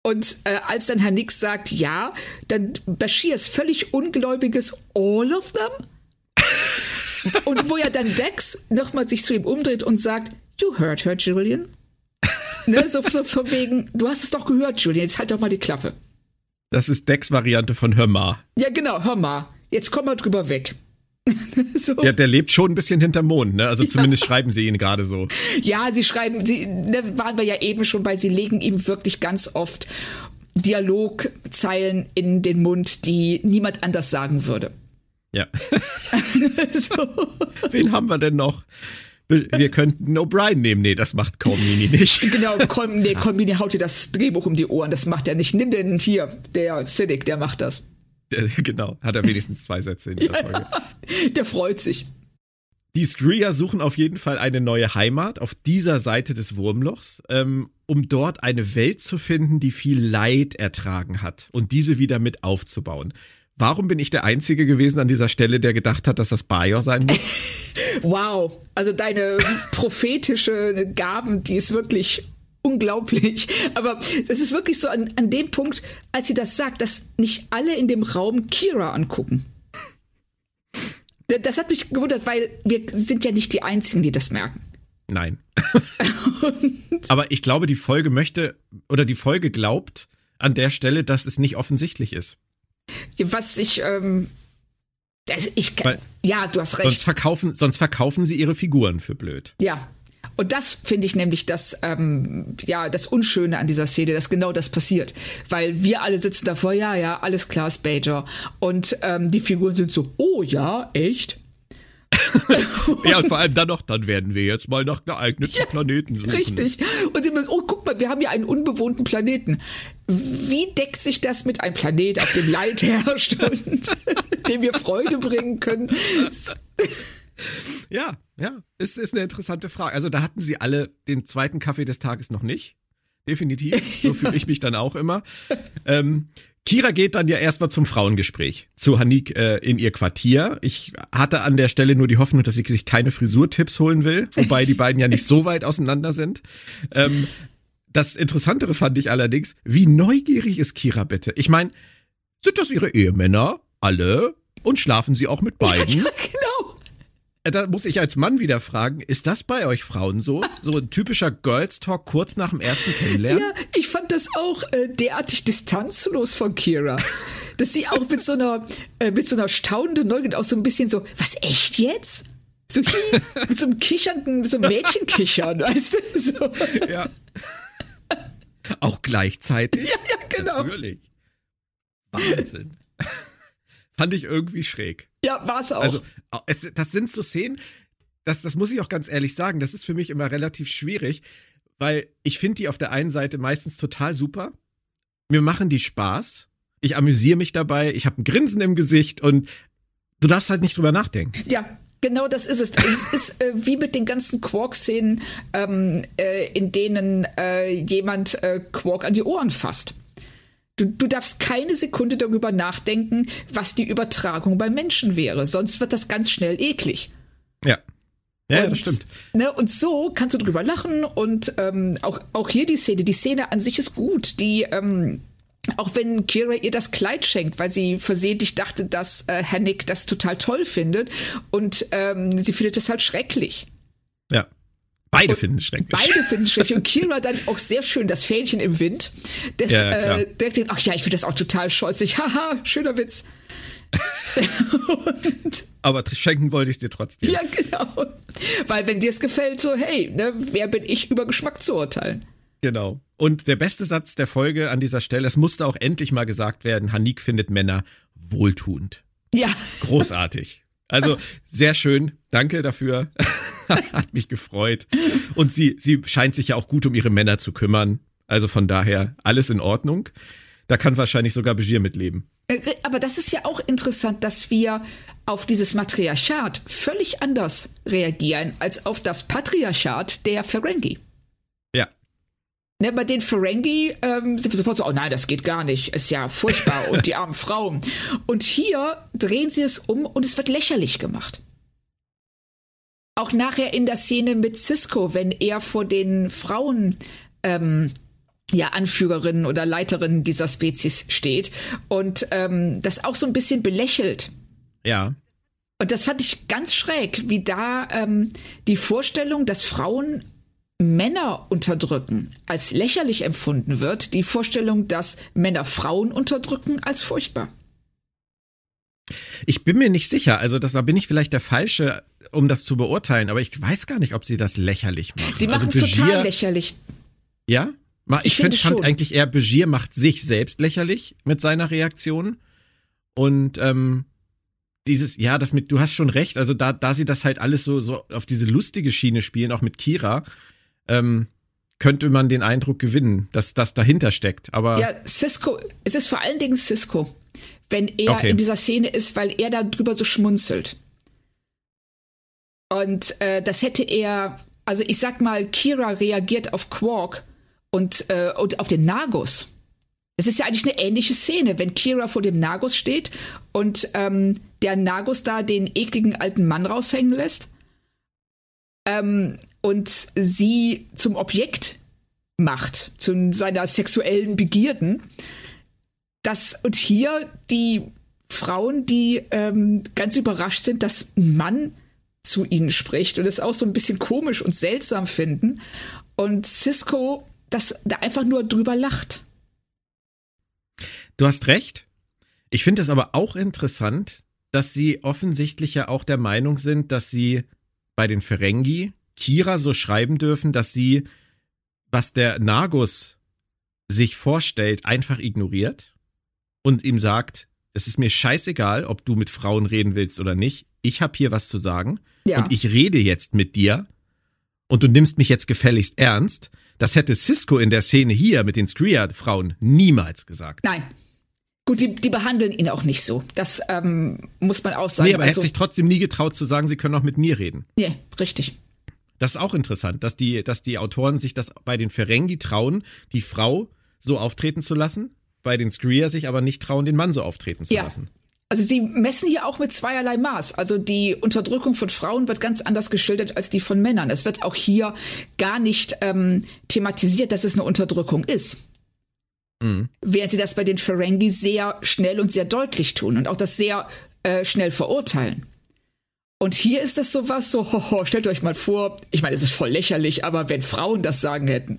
Und äh, als dann Herr Nix sagt, ja, dann Bashir ist völlig ungläubiges All of them? und wo ja dann Dex nochmal sich zu ihm umdreht und sagt, You heard her, Julian. ne, so, so von wegen, du hast es doch gehört, Julian, jetzt halt doch mal die Klappe. Das ist Decks Variante von Hör mal. Ja, genau, hör mal, jetzt komm mal drüber weg. *laughs* so. Ja, der lebt schon ein bisschen hinterm Mond, ne? Also zumindest schreiben sie ihn gerade so. Ja, sie schreiben, sie ne, waren wir ja eben schon bei, sie legen ihm wirklich ganz oft Dialogzeilen in den Mund, die niemand anders sagen würde. Ja. *laughs* so. Wen haben wir denn noch? Wir könnten O'Brien nehmen. Nee, das macht Colmini nicht. *laughs* Genau, Col nee, Colmini haut dir das Drehbuch um die Ohren. Das macht er nicht. Nimm den hier, der Siddick, der macht das. Der, *laughs* genau, hat er wenigstens zwei Sätze in dieser ja, Folge. Der freut sich. Die Strier suchen auf jeden Fall eine neue Heimat auf dieser Seite des Wurmlochs, ähm, um dort eine Welt zu finden, die viel Leid ertragen hat und diese wieder mit aufzubauen. Warum bin ich der Einzige gewesen an dieser Stelle, der gedacht hat, dass das Bajor sein muss? *laughs* wow, also deine prophetische Gaben, die ist wirklich unglaublich. Aber es ist wirklich so an, an dem Punkt, als sie das sagt, dass nicht alle in dem Raum Kira angucken. Das hat mich gewundert, weil wir sind ja nicht die Einzigen, die das merken. Nein. Aber ich glaube, die Folge möchte oder die Folge glaubt an der Stelle, dass es nicht offensichtlich ist. Was ich, ähm, also ich, weil, ja, du hast recht. Sonst verkaufen, sonst verkaufen sie ihre Figuren für blöd. Ja, und das finde ich nämlich das, ähm, ja, das Unschöne an dieser Szene, dass genau das passiert. Weil wir alle sitzen davor, ja, ja, alles klar, Spager. Und ähm, die Figuren sind so, oh ja, echt? *laughs* ja, und vor allem dann noch, dann werden wir jetzt mal nach geeigneten ja, Planeten suchen. Richtig. Und sie oh, guck mal, wir haben ja einen unbewohnten Planeten. Wie deckt sich das mit einem Planet, auf dem Leid herrscht und *laughs* dem wir Freude bringen können? *laughs* Ja, ja, es ist eine interessante Frage. Also da hatten sie alle den zweiten Kaffee des Tages noch nicht. Definitiv. *laughs* So fühle ich mich dann auch immer. Ähm, Kira geht dann ja erstmal zum Frauengespräch zu Hanik äh, in ihr Quartier. Ich hatte an der Stelle nur die Hoffnung, dass sie sich keine Frisurtipps holen will, wobei die beiden ja nicht so weit auseinander sind. Ähm, das Interessantere fand ich allerdings, wie neugierig ist Kira bitte? Ich meine, sind das ihre Ehemänner? Alle? Und schlafen sie auch mit *laughs* beiden? Ja, genau. Da muss ich als Mann wieder fragen, ist das bei euch Frauen so? *laughs* So ein typischer Girls Talk kurz nach dem ersten Kennenlernen? Ja, ich fand das auch äh, derartig distanzlos von Kira. Dass sie auch mit so einer, äh, mit so einer staunenden Neugier auch so ein bisschen so, was echt jetzt? So mit so einem kichernden, so einem Mädchenkichern, *laughs* weißt du? So. Ja. Auch gleichzeitig? Ja, ja, genau. Natürlich. Wahnsinn. Fand ich irgendwie schräg. Ja, war es auch. Also, es, das sind so Szenen, das, das muss ich auch ganz ehrlich sagen, das ist für mich immer relativ schwierig, weil ich finde die auf der einen Seite meistens total super. Mir machen die Spaß. Ich amüsiere mich dabei, ich habe ein Grinsen im Gesicht und du darfst halt nicht drüber nachdenken. Ja, Genau, das ist es. Es ist äh, wie mit den ganzen Quark-Szenen, ähm, äh, in denen äh, jemand äh, Quark an die Ohren fasst. Du, du darfst keine Sekunde darüber nachdenken, was die Übertragung beim Menschen wäre. Sonst wird das ganz schnell eklig. Ja. Ja, und, das stimmt. Ne, und so kannst du drüber lachen und ähm, auch, auch hier die Szene. Die Szene an sich ist gut. Die, ähm, auch wenn Kira ihr das Kleid schenkt, weil sie versehentlich dachte, dass äh, Hennig das total toll findet und ähm, sie findet das halt schrecklich. Ja. Beide finden es schrecklich. Beide finden es schrecklich. Und *laughs* Kira dann auch sehr schön, das Fähnchen im Wind. Das, ja, äh, der denkt, ach ja, ich finde das auch total scheußlich. *laughs* Haha, schöner Witz. *laughs* Aber schenken wollte ich es dir trotzdem. Ja, genau. Weil wenn dir es gefällt, so, hey, ne, wer bin ich, über Geschmack zu urteilen? Genau. Und der beste Satz der Folge an dieser Stelle, es musste auch endlich mal gesagt werden, Hanik findet Männer wohltuend. Ja. Großartig. Also sehr schön. Danke dafür. *laughs* Hat mich gefreut. Und sie, sie scheint sich ja auch gut um ihre Männer zu kümmern. Also von daher alles in Ordnung. Da kann wahrscheinlich sogar Begier mitleben. Äh, aber das ist ja auch interessant, dass wir auf dieses Matriarchat völlig anders reagieren als auf das Patriarchat der Ferengi. Ne, bei den Ferengi ähm, sind wir sofort so, oh nein, das geht gar nicht, ist ja furchtbar und die armen Frauen. Und hier drehen sie es um und es wird lächerlich gemacht. Auch nachher in der Szene mit Cisco, wenn er vor den Frauen ähm, ja, Anführerinnen oder Leiterinnen dieser Spezies steht und ähm, das auch so ein bisschen belächelt. Ja. Und das fand ich ganz schräg, wie da ähm, die Vorstellung, dass Frauen Männer unterdrücken, als lächerlich empfunden wird, die Vorstellung, dass Männer Frauen unterdrücken, als furchtbar. Ich bin mir nicht sicher, also das, da bin ich vielleicht der Falsche, um das zu beurteilen, aber ich weiß gar nicht, ob sie das lächerlich machen. Sie machen es also total lächerlich. Ja? Ich, ich finde fand eigentlich eher, Begier macht sich selbst lächerlich mit seiner Reaktion. Und ähm, dieses, ja, das mit, du hast schon recht, also da, da sie das halt alles so, so auf diese lustige Schiene spielen, auch mit Kira, ähm, könnte man den Eindruck gewinnen, dass das dahinter steckt. Aber ja, Cisco, es ist vor allen Dingen Cisco, wenn er okay. in dieser Szene ist, weil er darüber so schmunzelt. Und äh, das hätte er, also ich sag mal, Kira reagiert auf Quark und, äh, und auf den Nagus. Es ist ja eigentlich eine ähnliche Szene, wenn Kira vor dem Nagus steht und ähm, der Nagus da den ekligen alten Mann raushängen lässt ähm, und sie zum Objekt macht, zu seiner sexuellen Begierden. Das und hier die Frauen, die ähm, ganz überrascht sind, dass ein Mann zu ihnen spricht und es auch so ein bisschen komisch und seltsam finden. Und Cisco das da einfach nur drüber lacht. Du hast recht. Ich finde es aber auch interessant, dass sie offensichtlich ja auch der Meinung sind, dass sie bei den Ferengi Kira so schreiben dürfen, dass sie, was der Nagus sich vorstellt, einfach ignoriert und ihm sagt, es ist mir scheißegal, ob du mit Frauen reden willst oder nicht. Ich habe hier was zu sagen ja. und ich rede jetzt mit dir und du nimmst mich jetzt gefälligst ernst. Das hätte Cisco in der Szene hier mit den Skria-Frauen niemals gesagt. Nein. Gut, die, die behandeln ihn auch nicht so. Das ähm, muss man auch sagen. Nee, aber er also, hätte sich trotzdem nie getraut zu sagen, sie können auch mit mir reden. Nee, richtig. Das ist auch interessant, dass die, dass die Autoren sich das bei den Ferengi trauen, die Frau so auftreten zu lassen, bei den Skria sich aber nicht trauen, den Mann so auftreten zu ja. lassen. Also sie messen hier auch mit zweierlei Maß. Also die Unterdrückung von Frauen wird ganz anders geschildert als die von Männern. Es wird auch hier gar nicht ähm, thematisiert, dass es eine Unterdrückung ist. Mhm. Während sie das bei den Ferengi sehr schnell und sehr deutlich tun und auch das sehr äh, schnell verurteilen. Und hier ist das sowas so, *laughs* hoho, stellt euch mal vor, ich meine, es ist voll lächerlich, aber wenn Frauen das sagen hätten.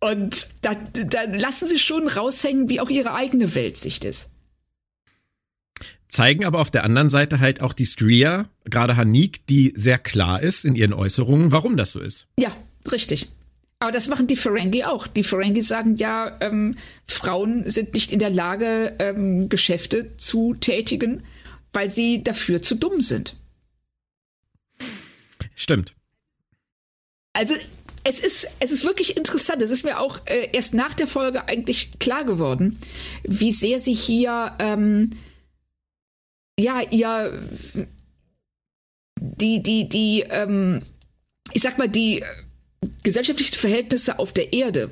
Und da, da lassen sie schon raushängen, wie auch ihre eigene Weltsicht ist zeigen aber auf der anderen Seite halt auch die Stria, gerade Hanik, die sehr klar ist in ihren Äußerungen, warum das so ist. Ja, richtig. Aber das machen die Ferengi auch. Die Ferengi sagen ja, ähm, Frauen sind nicht in der Lage, ähm, Geschäfte zu tätigen, weil sie dafür zu dumm sind. Stimmt. Also es ist, es ist wirklich interessant. Es ist mir auch äh, erst nach der Folge eigentlich klar geworden, wie sehr sie hier ähm, ja, ihr die, die, die, ähm, ich sag mal, die gesellschaftlichen Verhältnisse auf der Erde,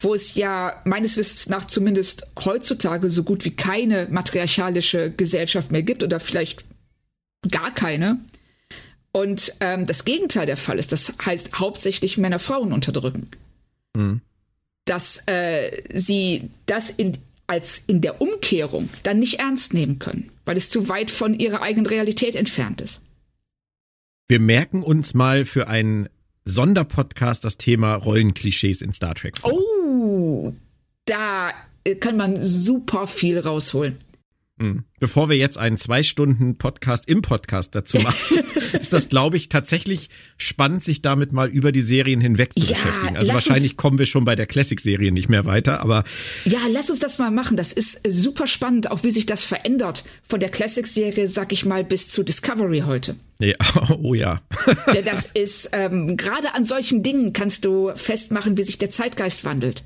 wo es ja meines Wissens nach zumindest heutzutage so gut wie keine matriarchalische Gesellschaft mehr gibt oder vielleicht gar keine. Und ähm, das Gegenteil der Fall ist. Das heißt hauptsächlich Männer Frauen unterdrücken. Mhm. Dass äh, sie das in als in der Umkehrung dann nicht ernst nehmen können, weil es zu weit von ihrer eigenen Realität entfernt ist. Wir merken uns mal für einen Sonderpodcast das Thema Rollenklischees in Star Trek. Vor. Oh, da kann man super viel rausholen. Hm. Bevor wir jetzt einen zwei Stunden Podcast im Podcast dazu machen, *laughs* ist das, glaube ich, tatsächlich spannend, sich damit mal über die Serien hinweg zu ja, beschäftigen. Also wahrscheinlich kommen wir schon bei der Classic-Serie nicht mehr weiter, aber. Ja, lass uns das mal machen. Das ist super spannend, auch wie sich das verändert. Von der Classic-Serie, sag ich mal, bis zu Discovery heute. Ja, *laughs* oh ja. ja das ist, ähm, gerade an solchen Dingen kannst du festmachen, wie sich der Zeitgeist wandelt.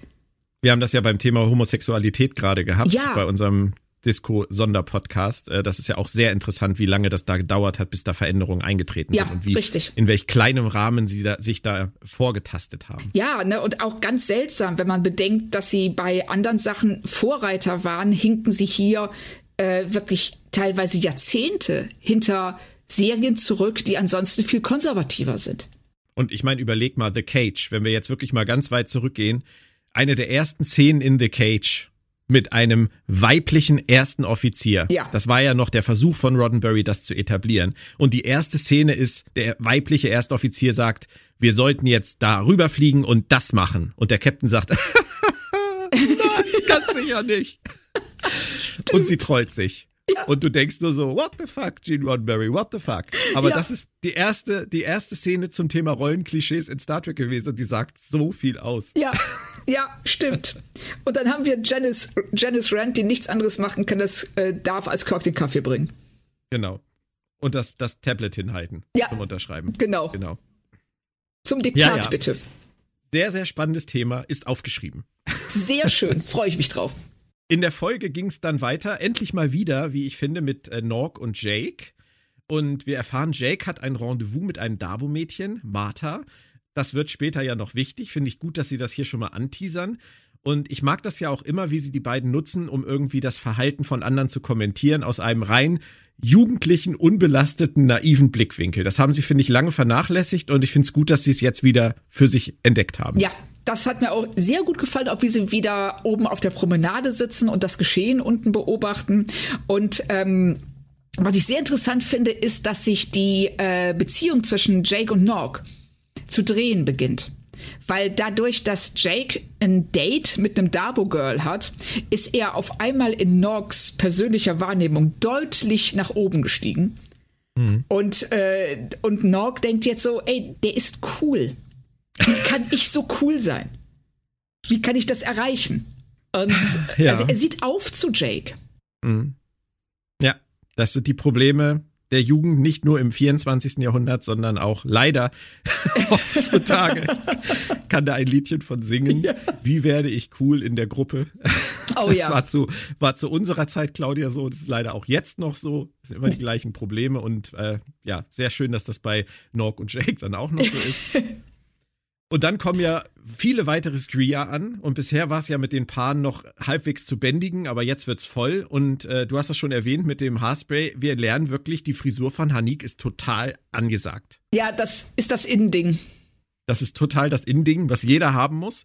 Wir haben das ja beim Thema Homosexualität gerade gehabt, ja. bei unserem Disco-Sonderpodcast. Äh, das ist ja auch sehr interessant, wie lange das da gedauert hat, bis da Veränderungen eingetreten ja, sind und wie, richtig. in welch kleinem Rahmen sie da, sich da vorgetastet haben. Ja, ne, und auch ganz seltsam, wenn man bedenkt, dass sie bei anderen Sachen Vorreiter waren, hinken sie hier äh, wirklich teilweise Jahrzehnte hinter Serien zurück, die ansonsten viel konservativer sind. Und ich meine, überleg mal The Cage, wenn wir jetzt wirklich mal ganz weit zurückgehen, eine der ersten Szenen in The Cage mit einem weiblichen ersten Offizier. Ja. Das war ja noch der Versuch von Roddenberry, das zu etablieren. Und die erste Szene ist, der weibliche Erstoffizier sagt, wir sollten jetzt da rüberfliegen und das machen. Und der Captain sagt, *laughs* nein, ganz sicher nicht. Und sie trollt sich. Ja. *laughs* Und du denkst nur so, what the fuck, Gene Roddenberry, what the fuck? Aber ja. das ist die erste, die erste Szene zum Thema Rollenklischees in Star Trek gewesen und die sagt so viel aus. Ja, ja, stimmt. Und dann haben wir Janice, Janice Rand, die nichts anderes machen kann, das äh, darf als Kirk den Kaffee bringen. Genau. Und das, das Tablet hinhalten ja, zum Unterschreiben. Genau. Genau. Zum Diktat, ja, ja. bitte. Sehr, sehr spannendes Thema, ist aufgeschrieben. Sehr schön, freue ich mich drauf. In der Folge ging es dann weiter, endlich mal wieder, wie ich finde, mit äh, Norg und Jake. Und wir erfahren, Jake hat ein Rendezvous mit einem Dabo-Mädchen, Martha. Das wird später ja noch wichtig. Finde ich gut, dass sie das hier schon mal anteasern. Und ich mag das ja auch immer, wie sie die beiden nutzen, um irgendwie das Verhalten von anderen zu kommentieren, aus einem rein jugendlichen, unbelasteten, naiven Blickwinkel. Das haben sie, finde ich, lange vernachlässigt und ich finde es gut, dass sie es jetzt wieder für sich entdeckt haben. Ja, das hat mir auch sehr gut gefallen, auch wie sie wieder oben auf der Promenade sitzen und das Geschehen unten beobachten. Und ähm, was ich sehr interessant finde, ist, dass sich die äh, Beziehung zwischen Jake und Nog zu drehen beginnt. Weil dadurch, dass Jake ein Date mit einem Dabo-Girl hat, ist er auf einmal in Nogs persönlicher Wahrnehmung deutlich nach oben gestiegen. Mhm. Und, äh, und Nog denkt jetzt so, ey, der ist cool. Wie kann ich so cool sein? Wie kann ich das erreichen? Und *laughs* ja. also er sieht auf zu Jake. Mhm. Ja, das sind die Probleme, der Jugend nicht nur im 24. Jahrhundert, sondern auch leider *laughs* heutzutage *laughs* kann da ein Liedchen von singen. Ja. Wie werde ich cool in der Gruppe? Oh ja. Das war zu, war zu unserer Zeit, Claudia, so. Das ist leider auch jetzt noch so. Das sind immer die gleichen Probleme und äh, ja, sehr schön, dass das bei Nork und Jake dann auch noch so ist. Und dann kommen ja viele weitere Skria an und bisher war es ja mit den Paaren noch halbwegs zu bändigen, aber jetzt wird's voll und äh, du hast das schon erwähnt mit dem Haarspray. Wir lernen wirklich, die Frisur von Hanik ist total angesagt. Ja, das ist das Innending. Das ist total das Innending, was jeder haben muss.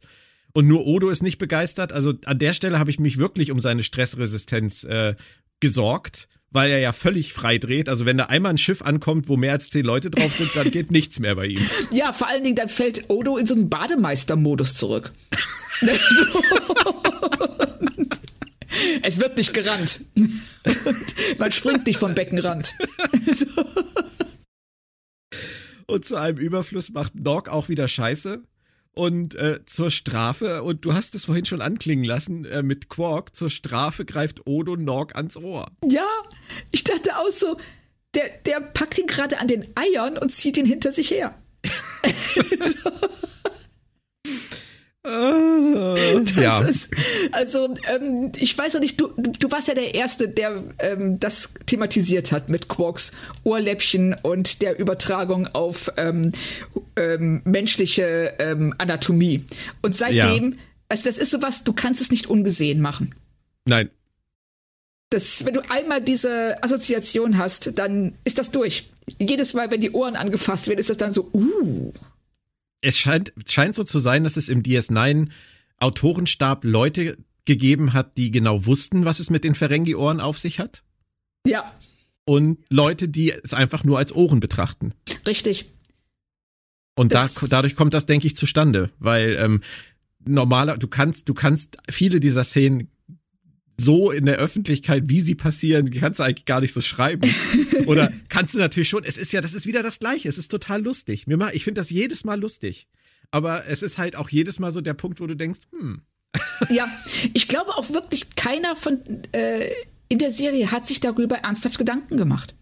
Und nur Odo ist nicht begeistert. Also an der Stelle habe ich mich wirklich um seine Stressresistenz äh, gesorgt weil er ja völlig frei dreht. Also wenn da einmal ein Schiff ankommt, wo mehr als zehn Leute drauf sind, dann geht nichts mehr bei ihm. *laughs* Ja, vor allen Dingen, dann fällt Odo in so einen Bademeister-Modus zurück. *laughs* es wird nicht gerannt. *laughs* man springt nicht vom Beckenrand. Und zu einem Überfluss macht Dog auch wieder Scheiße. Und äh, zur Strafe, und du hast es vorhin schon anklingen lassen, äh, mit Quark, zur Strafe greift Odo Norg ans Ohr. Ja, ich dachte auch so, der, der packt ihn gerade an den Eiern und zieht ihn hinter sich her. *laughs* *laughs* so. Äh, das ja. ist, also ähm, ich weiß noch nicht, du, du warst ja der Erste, der ähm, das thematisiert hat mit Quarks Ohrläppchen und der Übertragung auf ähm, ähm, menschliche ähm, Anatomie. Und seitdem, ja. also das ist sowas, du kannst es nicht ungesehen machen. Nein. Das, wenn du einmal diese Assoziation hast, dann ist das durch. Jedes Mal, wenn die Ohren angefasst werden, ist das dann so, uh es scheint, scheint so zu sein, dass es im DS9 Autorenstab Leute gegeben hat, die genau wussten, was es mit den Ferengi-Ohren auf sich hat. Ja. Und Leute, die es einfach nur als Ohren betrachten. Richtig. Und da, dadurch kommt das, denke ich, zustande, weil ähm, normaler, du kannst, du kannst viele dieser Szenen so in der Öffentlichkeit, wie sie passieren, kannst du eigentlich gar nicht so schreiben. *laughs* Oder kannst du natürlich schon. Es ist ja, das ist wieder das Gleiche. Es ist total lustig. Mir mal, ich finde das jedes Mal lustig. Aber es ist halt auch jedes Mal so der Punkt, wo du denkst, hm. Ja, ich glaube auch wirklich, keiner von äh, in der Serie hat sich darüber ernsthaft Gedanken gemacht.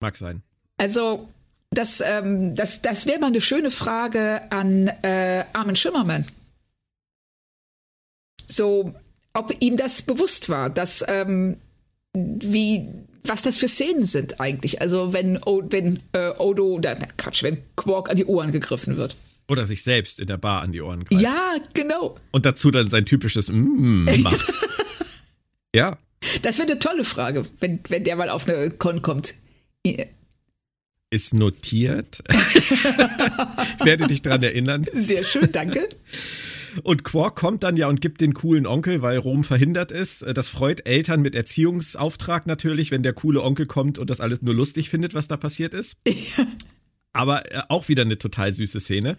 Mag sein. Also, das, ähm, das, das wäre mal eine schöne Frage an äh, Armin Schimmermann. So, ob ihm das bewusst war, dass ähm, wie was das für Szenen sind eigentlich. Also wenn wenn äh, Odo oder Quatsch, wenn Quark an die Ohren gegriffen wird. Oder sich selbst in der Bar an die Ohren greift. Ja, genau. Und dazu dann sein typisches mm macht. *laughs* ja. Das wäre eine tolle Frage, wenn, wenn der mal auf eine Con kommt. Ist notiert. *laughs* ich werde dich dran erinnern. Sehr schön, danke. *laughs* Und Quark kommt dann ja und gibt den coolen Onkel, weil Rom verhindert ist. Das freut Eltern mit Erziehungsauftrag natürlich, wenn der coole Onkel kommt und das alles nur lustig findet, was da passiert ist. Aber äh, auch wieder eine total süße Szene.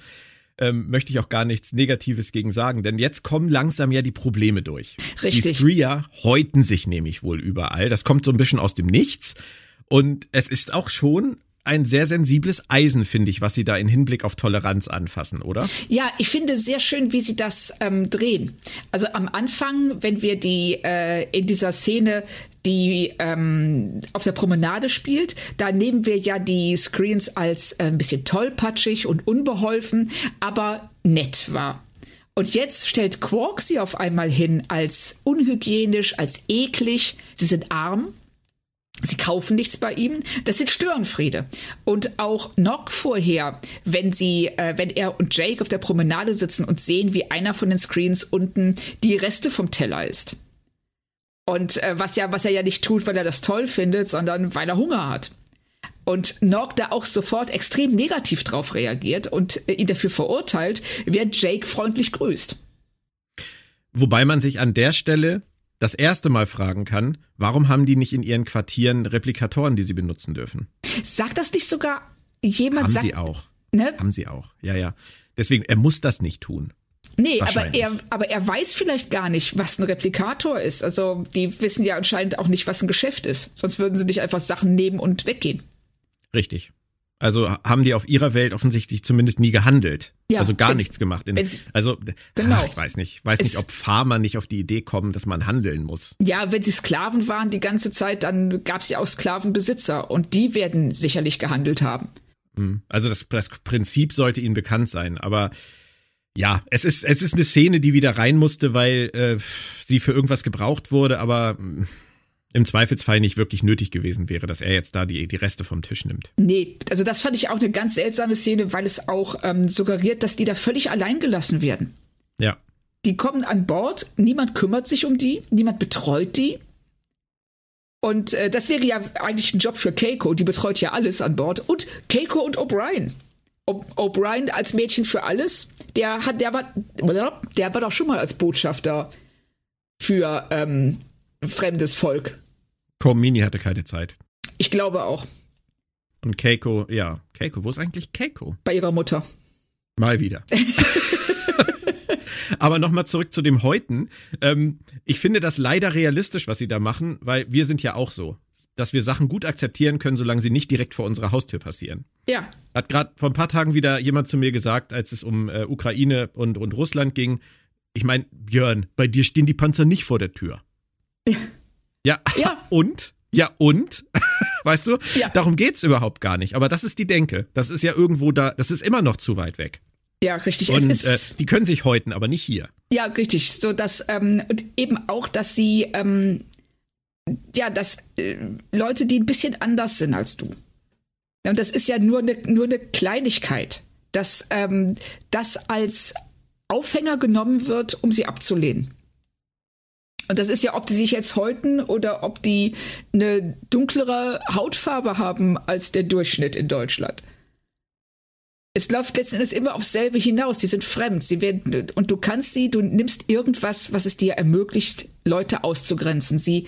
Ähm, möchte ich auch gar nichts Negatives gegen sagen, denn jetzt kommen langsam ja die Probleme durch. Richtig. Die Skria häuten sich nämlich wohl überall. Das kommt so ein bisschen aus dem Nichts. Und es ist auch schon ein sehr sensibles Eisen, finde ich, was sie da in Hinblick auf Toleranz anfassen, oder? Ja, ich finde sehr schön, wie sie das ähm, drehen. Also am Anfang, wenn wir die äh, in dieser Szene die ähm, auf der Promenade spielt, da nehmen wir ja die Screens als äh, ein bisschen tollpatschig und unbeholfen, aber nett wahr. Und jetzt stellt Quark sie auf einmal hin als unhygienisch, als eklig. Sie sind arm, Sie kaufen nichts bei ihm. Das sind Störenfriede. Und auch Nock vorher, wenn sie, äh, wenn er und Jake auf der Promenade sitzen und sehen, wie einer von den Screens unten die Reste vom Teller isst. Und äh, was ja, was er ja nicht tut, weil er das toll findet, sondern weil er Hunger hat. Und Nock da auch sofort extrem negativ drauf reagiert und äh, ihn dafür verurteilt, während Jake freundlich grüßt. Wobei man sich an der Stelle das erste Mal fragen kann, warum haben die nicht in ihren Quartieren Replikatoren, die sie benutzen dürfen? Sagt das nicht sogar jemand? Haben sagt, sie auch. Ne? Haben sie auch. Ja, ja. Deswegen, er muss das nicht tun. Nee, aber er, aber er weiß vielleicht gar nicht, was ein Replikator ist. Also die wissen ja anscheinend auch nicht, was ein Geschäft ist. Sonst würden sie nicht einfach Sachen nehmen und weggehen. Richtig. Also haben die auf ihrer Welt offensichtlich zumindest nie gehandelt. Ja, also gar nichts gemacht. In, also genau. Ach, ich weiß nicht, weiß nicht, ob Farmer nicht auf die Idee kommen, dass man handeln muss. Ja, wenn sie Sklaven waren die ganze Zeit, dann gab es ja auch Sklavenbesitzer und die werden sicherlich gehandelt haben. Hm. Also das, das Prinzip sollte ihnen bekannt sein, aber ja, es ist es ist eine Szene, die wieder rein musste, weil äh, sie für irgendwas gebraucht wurde, aber hm, im Zweifelsfall nicht wirklich nötig gewesen wäre, dass er jetzt da die, die Reste vom Tisch nimmt. Nee, also das fand ich auch eine ganz seltsame Szene, weil es auch ähm, suggeriert, dass die da völlig allein gelassen werden. Ja. Die kommen an Bord, niemand kümmert sich um die, niemand betreut die. Und äh, das wäre ja eigentlich ein Job für Keiko, die betreut ja alles an Bord. Und Keiko und O'Brien. O'Brien als Mädchen für alles, der hat, der war, der war doch schon mal als Botschafter für ähm, fremdes Volk Komini hatte keine Zeit. Ich glaube auch. Und Keiko, ja, Keiko, wo ist eigentlich Keiko? Bei ihrer Mutter. Mal wieder. *laughs* Aber nochmal zurück zu dem Heuten. Ähm, ich finde das leider realistisch, was sie da machen, weil wir sind ja auch so, dass wir Sachen gut akzeptieren können, solange sie nicht direkt vor unserer Haustür passieren. Ja. Hat gerade vor ein paar Tagen wieder jemand zu mir gesagt, als es um äh, Ukraine und, und Russland ging. Ich meine, Björn, bei dir stehen die Panzer nicht vor der Tür. Ja. Ja. Ja. *laughs* Und? Ja, und? *laughs* weißt du? Ja. Darum geht's überhaupt gar nicht. Aber das ist die Denke. Das ist ja irgendwo da, das ist immer noch zu weit weg. Ja, richtig. Und äh, die können sich häuten, aber nicht hier. Ja, richtig. So dass ähm, und eben auch, dass sie ähm, ja, dass äh, Leute, die ein bisschen anders sind als du. Und das ist ja nur eine nur eine Kleinigkeit, dass ähm, das als Aufhänger genommen wird, um sie abzulehnen. Und das ist ja, ob die sich jetzt häuten oder ob die eine dunklere Hautfarbe haben als der Durchschnitt in Deutschland. Es läuft letzten Endes immer aufs selbe hinaus. Die sind fremd. Sie werden, und du kannst sie, du nimmst irgendwas, was es dir ermöglicht, Leute auszugrenzen, sie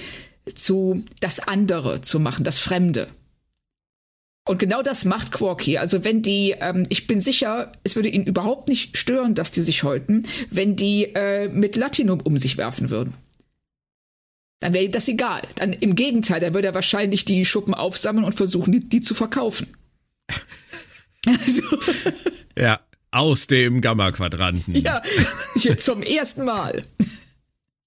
zu das andere zu machen, das Fremde. Und genau das macht Quark hier. Also wenn die, ähm, ich bin sicher, es würde ihn überhaupt nicht stören, dass die sich häuten, wenn die äh, mit Latinum um sich werfen würden dann wäre ihm das egal. Dann im Gegenteil, dann würde er wahrscheinlich die Schuppen aufsammeln und versuchen, die, die zu verkaufen. *laughs* also. Ja, aus dem Gamma-Quadranten. Ja, zum ersten Mal.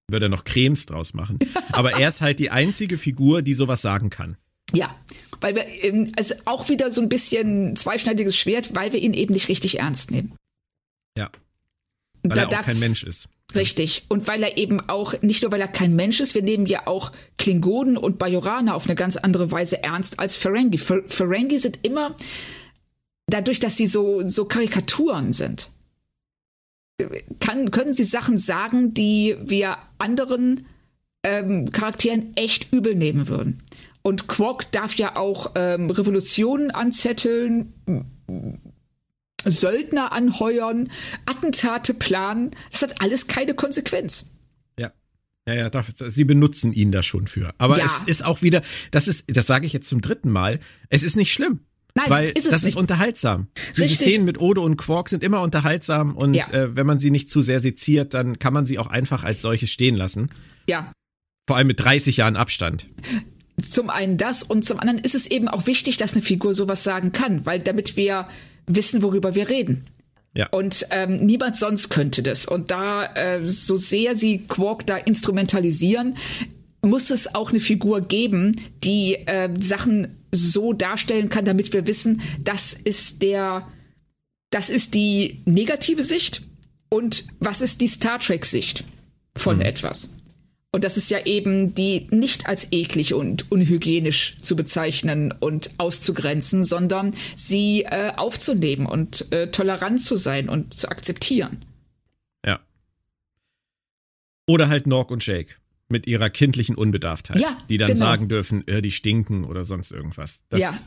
Würde er noch Cremes draus machen. Aber er ist halt die einzige Figur, die sowas sagen kann. Ja, weil wir, ähm, also auch wieder so ein bisschen zweischneidiges Schwert, weil wir ihn eben nicht richtig ernst nehmen. Ja. Weil da er auch kein Mensch ist. Richtig. Und weil er eben auch, nicht nur weil er kein Mensch ist, wir nehmen ja auch Klingonen und Bajoraner auf eine ganz andere Weise ernst als Ferengi. Fer Ferengi sind immer, dadurch, dass sie so, so Karikaturen sind, kann, können sie Sachen sagen, die wir anderen ähm, Charakteren echt übel nehmen würden. Und Quark darf ja auch ähm, Revolutionen anzetteln, Söldner anheuern, Attentate planen. Das hat alles keine Konsequenz. Ja. Ja, ja, darf, sie benutzen ihn da schon für. Aber ja. es ist auch wieder, das ist, das sage ich jetzt zum dritten Mal, es ist nicht schlimm. Nein, weil ist das nicht. ist unterhaltsam. Richtig. Diese Szenen mit Odo und Quark sind immer unterhaltsam und ja. äh, wenn man sie nicht zu sehr seziert, dann kann man sie auch einfach als solche stehen lassen. Ja. Vor allem mit 30 Jahren Abstand. zum einen das und zum anderen ist es eben auch wichtig, dass eine Figur sowas sagen kann, weil damit wir wissen, worüber wir reden. Ja. Und ähm, niemand sonst könnte das. Und da, äh, so sehr sie Quark da instrumentalisieren, muss es auch eine Figur geben, die äh, Sachen so darstellen kann, damit wir wissen, das ist der, das ist die negative Sicht und was ist die Star Trek Sicht von mhm. etwas. Und das ist ja eben die nicht als eklig und unhygienisch zu bezeichnen und auszugrenzen, sondern sie äh, aufzunehmen und äh, tolerant zu sein und zu akzeptieren. Ja. Oder halt Nork und Jake mit ihrer kindlichen Unbedarftheit, ja, die dann genau. sagen dürfen, äh, die stinken oder sonst irgendwas. Das, ja.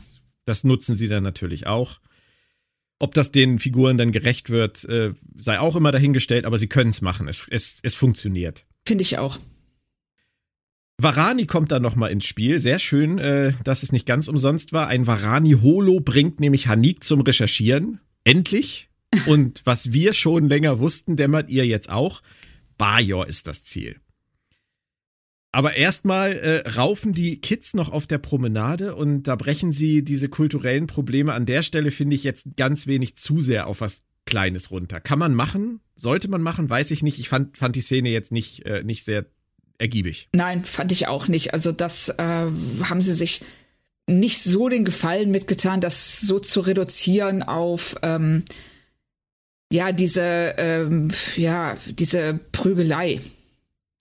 das nutzen sie dann natürlich auch. Ob das den Figuren dann gerecht wird, äh, sei auch immer dahingestellt, aber sie können es machen. Es, es, es funktioniert. Finde ich auch. Varani kommt da nochmal ins Spiel. Sehr schön, äh, dass es nicht ganz umsonst war. Ein Varani-Holo bringt nämlich Hanik zum Recherchieren. Endlich. Und was wir schon länger wussten, dämmert ihr jetzt auch. Bajor ist das Ziel. Aber erstmal äh, raufen die Kids noch auf der Promenade und da brechen sie diese kulturellen Probleme an der Stelle, finde ich, jetzt ganz wenig zu sehr auf was Kleines runter. Kann man machen? Sollte man machen? Weiß ich nicht. Ich fand, fand die Szene jetzt nicht, äh, nicht sehr ergiebig. Nein, fand ich auch nicht. Also das äh, haben sie sich nicht so den Gefallen mitgetan, das so zu reduzieren auf ähm, ja diese ähm, ja diese Prügelei.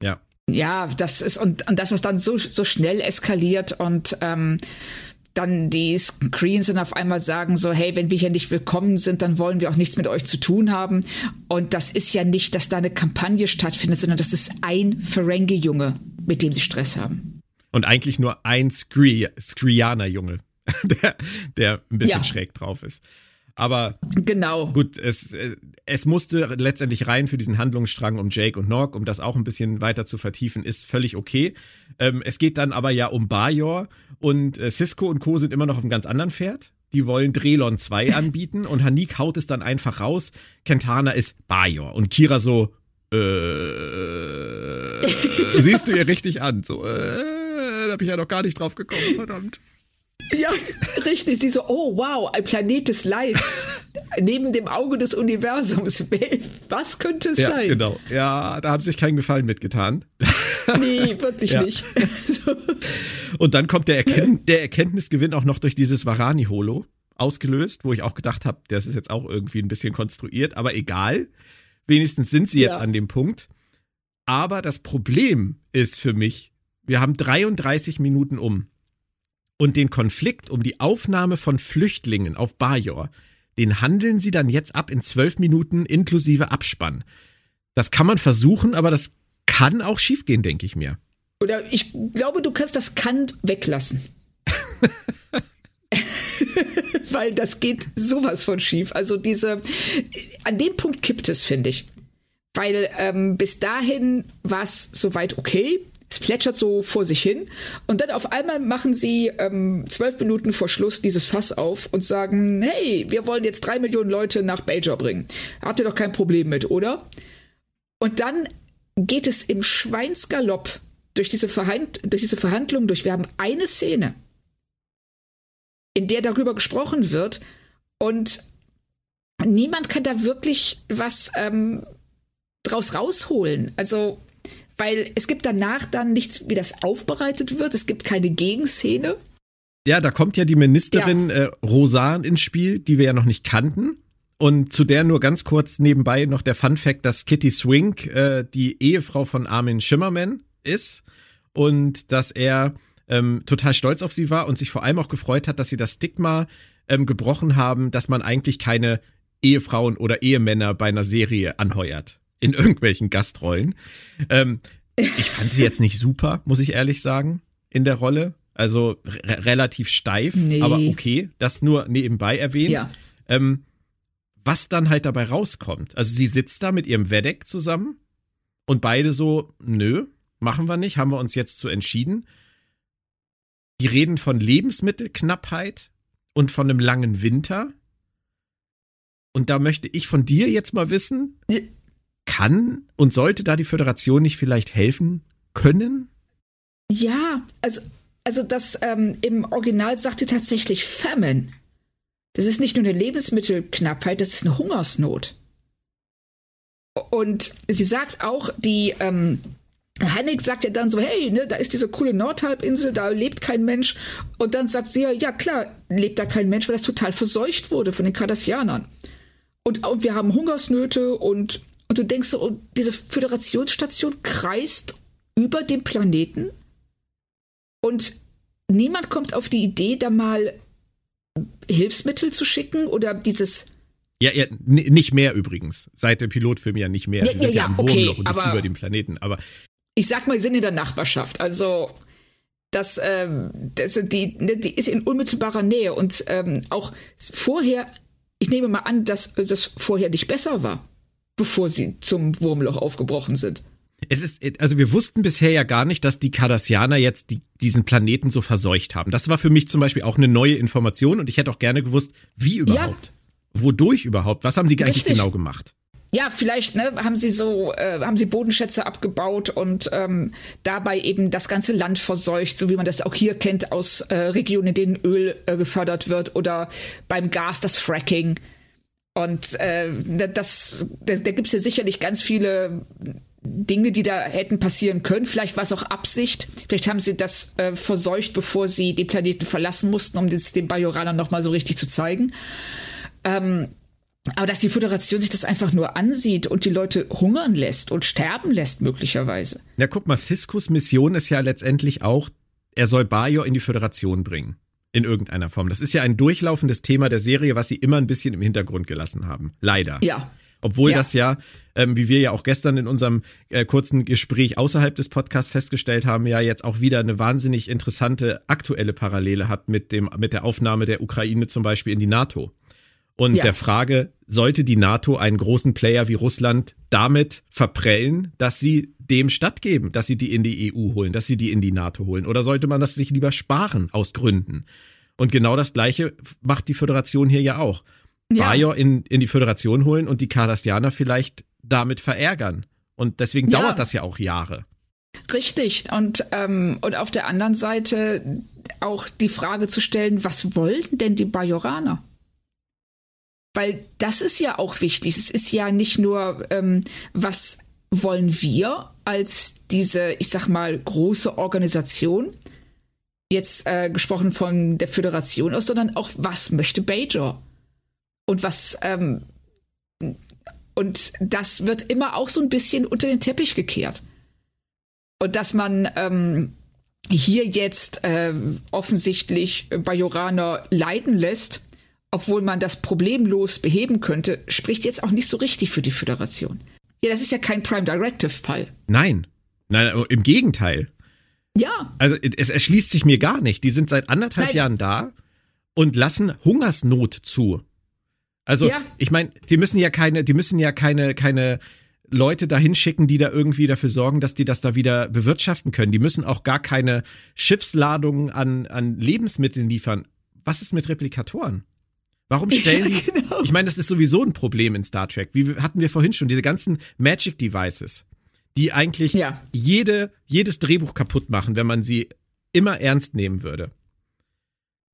Ja ja, das ist und, und dass es dann so, so schnell eskaliert und ähm, dann die Screens dann auf einmal sagen so, hey, wenn wir hier nicht willkommen sind, dann wollen wir auch nichts mit euch zu tun haben. Und das ist ja nicht, dass da eine Kampagne stattfindet, sondern das ist ein Ferengi-Junge, mit dem sie Stress haben. Und eigentlich nur ein Skrianer-Junge, *laughs* der, der ein bisschen ja. schräg drauf ist. Aber genau. gut, es, es musste letztendlich rein für diesen Handlungsstrang um Jake und Nog, um das auch ein bisschen weiter zu vertiefen, ist völlig okay. Ähm, es geht dann aber ja um Bajor und äh, Cisco und Co. sind immer noch auf einem ganz anderen Pferd. Die wollen Drelon 2 *laughs* anbieten und Hanik haut es dann einfach raus. Kentana ist Bajor und Kira so, äh, *laughs* siehst du ihr richtig an, so, äh, da bin ich ja noch gar nicht drauf gekommen, verdammt. Ja, richtig. Sie so, oh wow, ein Planet des Leids. *laughs* Neben dem Auge des Universums. Was könnte es ja, sein? Genau. Ja, da haben sie sich keinen Gefallen mitgetan. Nee, wirklich ja. nicht. so. *laughs* Und dann kommt der, Erkennt der Erkenntnisgewinn auch noch durch dieses Varani-Holo ausgelöst, wo ich auch gedacht habe, das ist jetzt auch irgendwie ein bisschen konstruiert, aber egal. Wenigstens sind sie jetzt ja. an dem Punkt. Aber das Problem ist für mich, wir haben 33 Minuten um. Und den Konflikt um die Aufnahme von Flüchtlingen auf Bajor, den handeln sie dann jetzt ab in zwölf Minuten inklusive Abspann. Das kann man versuchen, aber das kann auch schiefgehen, denke ich mir. Oder ich glaube, du kannst das kann weglassen. *laughs* Weil das geht sowas von schief. Also diese, an dem Punkt kippt es, finde ich. Weil ähm, bis dahin war es soweit okay. Es plätschert so vor sich hin und dann auf einmal machen sie ähm, zwölf Minuten vor Schluss dieses Fass auf und sagen, hey, wir wollen jetzt drei Millionen Leute nach Bajor bringen. Habt ihr doch kein Problem mit, oder? Und dann geht es im Schweinsgalopp durch diese, Verhand durch diese Verhandlungen durch. Wir haben eine Szene, in der darüber gesprochen wird und niemand kann da wirklich was ähm, draus rausholen. Also weil es gibt danach dann nichts, wie das aufbereitet wird. Es gibt keine Gegenszene. Ja, da kommt ja die Ministerin ja. Äh, Rosan ins Spiel, die wir ja noch nicht kannten. Und zu der nur ganz kurz nebenbei noch der Fun Fact, dass Kitty Swing äh, die Ehefrau von Armin Schimmerman ist und dass er ähm, total stolz auf sie war und sich vor allem auch gefreut hat, dass sie das Stigma ähm, gebrochen haben, dass man eigentlich keine Ehefrauen oder Ehemänner bei einer Serie anheuert in *laughs* irgendwelchen Gastrollen. Ähm, ich fand sie jetzt nicht super, muss ich ehrlich sagen, in der Rolle. Also re relativ steif, nee. aber okay, das nur nebenbei erwähnt. Ja. Ähm, was dann halt dabei rauskommt. Also sie sitzt da mit ihrem Wedek zusammen und beide so, nö, machen wir nicht, haben wir uns jetzt zu entschieden. Die reden von Lebensmittelknappheit und von einem langen Winter. Und da möchte ich von dir jetzt mal wissen, kann und sollte da die Föderation nicht vielleicht helfen können? Ja, also also das ähm, im Original sagt sie tatsächlich Famine. Das ist nicht nur eine Lebensmittelknappheit, das ist eine Hungersnot. Und sie sagt auch, die ähm, Hennig sagt ja dann so, hey, ne, da ist diese coole Nordhalbinsel, da lebt kein Mensch. Und dann sagt sie ja, ja klar, lebt da kein Mensch, weil das total verseucht wurde von den Kardassianern. Und, und wir haben Hungersnöte und, und du denkst so, diese Föderationsstation kreist über dem Planeten und niemand kommt auf die Idee, da mal Hilfsmittel zu schicken oder dieses ja, ja, nicht mehr übrigens. Seit dem Pilotfilm ja nicht mehr. Sie ja, sind ja, ja, ja okay, und aber, über dem Planeten. Aber ich sag mal, sie sind in der Nachbarschaft. Also das, ähm, das die, ne, die ist in unmittelbarer Nähe und ähm, auch vorher. Ich nehme mal an, dass das vorher nicht besser war, bevor sie zum Wurmloch aufgebrochen sind. Es ist, also wir wussten bisher ja gar nicht, dass die Cardassianer jetzt die, diesen Planeten so verseucht haben. Das war für mich zum Beispiel auch eine neue Information und ich hätte auch gerne gewusst, wie überhaupt. Ja. Wodurch überhaupt? Was haben sie eigentlich Richtig. genau gemacht? Ja, vielleicht ne, haben sie so, äh, haben sie Bodenschätze abgebaut und ähm, dabei eben das ganze Land verseucht, so wie man das auch hier kennt aus äh, Regionen, in denen Öl äh, gefördert wird oder beim Gas das Fracking. Und äh, das, da, da gibt es ja sicherlich ganz viele Dinge, die da hätten passieren können. Vielleicht war es auch Absicht. Vielleicht haben sie das äh, verseucht, bevor sie den Planeten verlassen mussten, um das den Bajoranern nochmal so richtig zu zeigen. Ähm, aber dass die Föderation sich das einfach nur ansieht und die Leute hungern lässt und sterben lässt, möglicherweise. Ja, guck mal, Ciscos Mission ist ja letztendlich auch, er soll Bajor in die Föderation bringen. In irgendeiner Form. Das ist ja ein durchlaufendes Thema der Serie, was sie immer ein bisschen im Hintergrund gelassen haben. Leider. Ja. Obwohl ja. das ja, ähm, wie wir ja auch gestern in unserem äh, kurzen Gespräch außerhalb des Podcasts festgestellt haben, ja jetzt auch wieder eine wahnsinnig interessante aktuelle Parallele hat mit dem, mit der Aufnahme der Ukraine zum Beispiel in die NATO und ja. der Frage, sollte die NATO einen großen Player wie Russland damit verprellen, dass sie dem stattgeben, dass sie die in die EU holen, dass sie die in die NATO holen? Oder sollte man das sich lieber sparen aus Gründen? Und genau das Gleiche macht die Föderation hier ja auch. Ja. Bajor in, in die Föderation holen und die Kardassianer vielleicht damit verärgern. Und deswegen ja. dauert das ja auch Jahre. Richtig. Und, ähm, und auf der anderen Seite auch die Frage zu stellen, was wollen denn die Bajoraner? Weil das ist ja auch wichtig. Es ist ja nicht nur, ähm, was wollen wir als diese, ich sag mal, große Organisation, jetzt äh, gesprochen von der Föderation aus, sondern auch, was möchte Bajor? Und was, ähm, und das wird immer auch so ein bisschen unter den Teppich gekehrt. Und dass man ähm, hier jetzt äh, offensichtlich Bajoraner leiden lässt, obwohl man das problemlos beheben könnte, spricht jetzt auch nicht so richtig für die Föderation. Ja, das ist ja kein Prime Directive Fall. Nein. Nein, im Gegenteil. Ja. Also es erschließt sich mir gar nicht. Die sind seit anderthalb Nein. Jahren da und lassen Hungersnot zu. Also ja. ich meine, die müssen ja keine, die müssen ja keine, keine Leute dahin schicken, die da irgendwie dafür sorgen, dass die das da wieder bewirtschaften können. Die müssen auch gar keine Schiffsladungen an, an Lebensmitteln liefern. Was ist mit Replikatoren? Warum stellen die? Ja, genau. Ich meine, das ist sowieso ein Problem in Star Trek. Wie hatten wir vorhin schon, diese ganzen Magic Devices, die eigentlich ja. jede, jedes Drehbuch kaputt machen, wenn man sie immer ernst nehmen würde.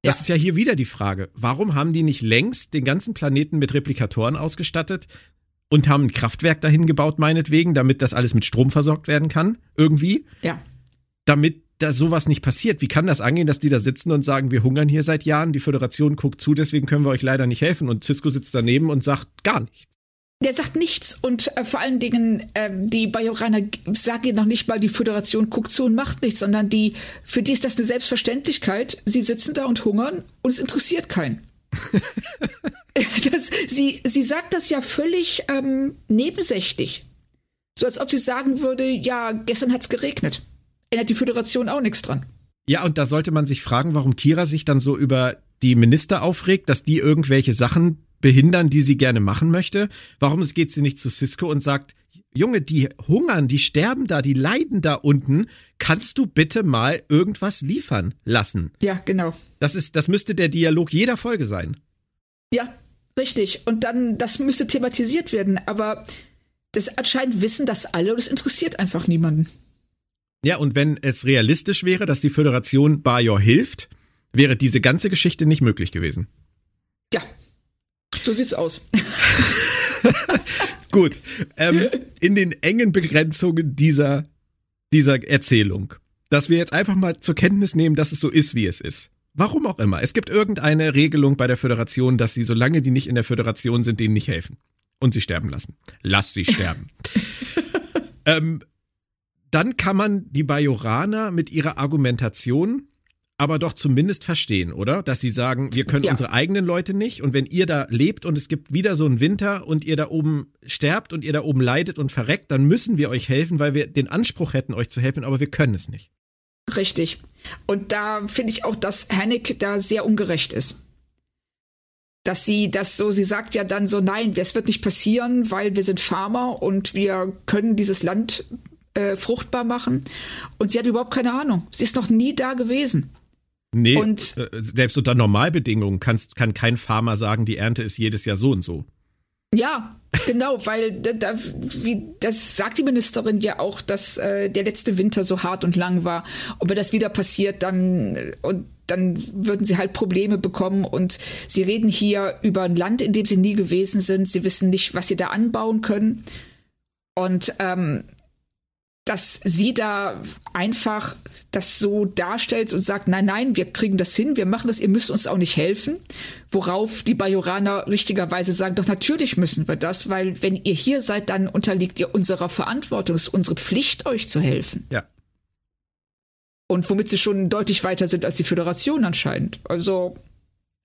Das ja. ist ja hier wieder die Frage. Warum haben die nicht längst den ganzen Planeten mit Replikatoren ausgestattet und haben ein Kraftwerk dahin gebaut, meinetwegen, damit das alles mit Strom versorgt werden kann? Irgendwie? Ja. Damit da sowas nicht passiert. Wie kann das angehen, dass die da sitzen und sagen, wir hungern hier seit Jahren, die Föderation guckt zu, deswegen können wir euch leider nicht helfen und Cisco sitzt daneben und sagt gar nichts. Der sagt nichts und äh, vor allen Dingen äh, die Bajoraner sagen noch nicht mal, die Föderation guckt zu und macht nichts, sondern die für die ist das eine Selbstverständlichkeit. Sie sitzen da und hungern und es interessiert keinen. *laughs* das, sie, sie sagt das ja völlig ähm, nebensächlich. So als ob sie sagen würde, ja, gestern hat's geregnet ändert die Föderation auch nichts dran. Ja, und da sollte man sich fragen, warum Kira sich dann so über die Minister aufregt, dass die irgendwelche Sachen behindern, die sie gerne machen möchte. Warum geht sie nicht zu Cisco und sagt, Junge, die hungern, die sterben da, die leiden da unten. Kannst du bitte mal irgendwas liefern lassen? Ja, genau. Das ist, das müsste der Dialog jeder Folge sein. Ja, richtig. Und dann, das müsste thematisiert werden. Aber das anscheinend wissen das alle und es interessiert einfach niemanden. Ja, und wenn es realistisch wäre, dass die Föderation Bajor hilft, wäre diese ganze Geschichte nicht möglich gewesen. Ja, so sieht's aus. *laughs* Gut, ähm, in den engen Begrenzungen dieser, dieser Erzählung, dass wir jetzt einfach mal zur Kenntnis nehmen, dass es so ist, wie es ist. Warum auch immer. Es gibt irgendeine Regelung bei der Föderation, dass sie, solange die nicht in der Föderation sind, denen nicht helfen. Und sie sterben lassen. Lass sie sterben. *laughs* ähm, dann kann man die Bajoraner mit ihrer Argumentation aber doch zumindest verstehen, oder? Dass sie sagen, wir können ja. unsere eigenen Leute nicht und wenn ihr da lebt und es gibt wieder so einen Winter und ihr da oben sterbt und ihr da oben leidet und verreckt, dann müssen wir euch helfen, weil wir den Anspruch hätten, euch zu helfen, aber wir können es nicht. Richtig. Und da finde ich auch, dass Hennig da sehr ungerecht ist. Dass sie das so, sie sagt ja dann so, nein, es wird nicht passieren, weil wir sind Farmer und wir können dieses Land äh, fruchtbar machen. Und sie hat überhaupt keine Ahnung. Sie ist noch nie da gewesen. Nee, und, äh, selbst unter Normalbedingungen kannst, kann kein Farmer sagen, die Ernte ist jedes Jahr so und so. Ja, genau, weil da, da, wie, das sagt die Ministerin ja auch, dass äh, der letzte Winter so hart und lang war. Und wenn das wieder passiert, dann äh, und dann würden sie halt Probleme bekommen. Und sie reden hier über ein Land, in dem sie nie gewesen sind. Sie wissen nicht, was sie da anbauen können. Und ähm, dass sie da einfach das so darstellt und sagt, nein, nein, wir kriegen das hin, wir machen das, ihr müsst uns auch nicht helfen. Worauf die Bajoraner richtigerweise sagen, doch natürlich müssen wir das, weil wenn ihr hier seid, dann unterliegt ihr unserer Verantwortung, es ist unsere Pflicht, euch zu helfen. Ja. Und womit sie schon deutlich weiter sind als die Föderation anscheinend. Also,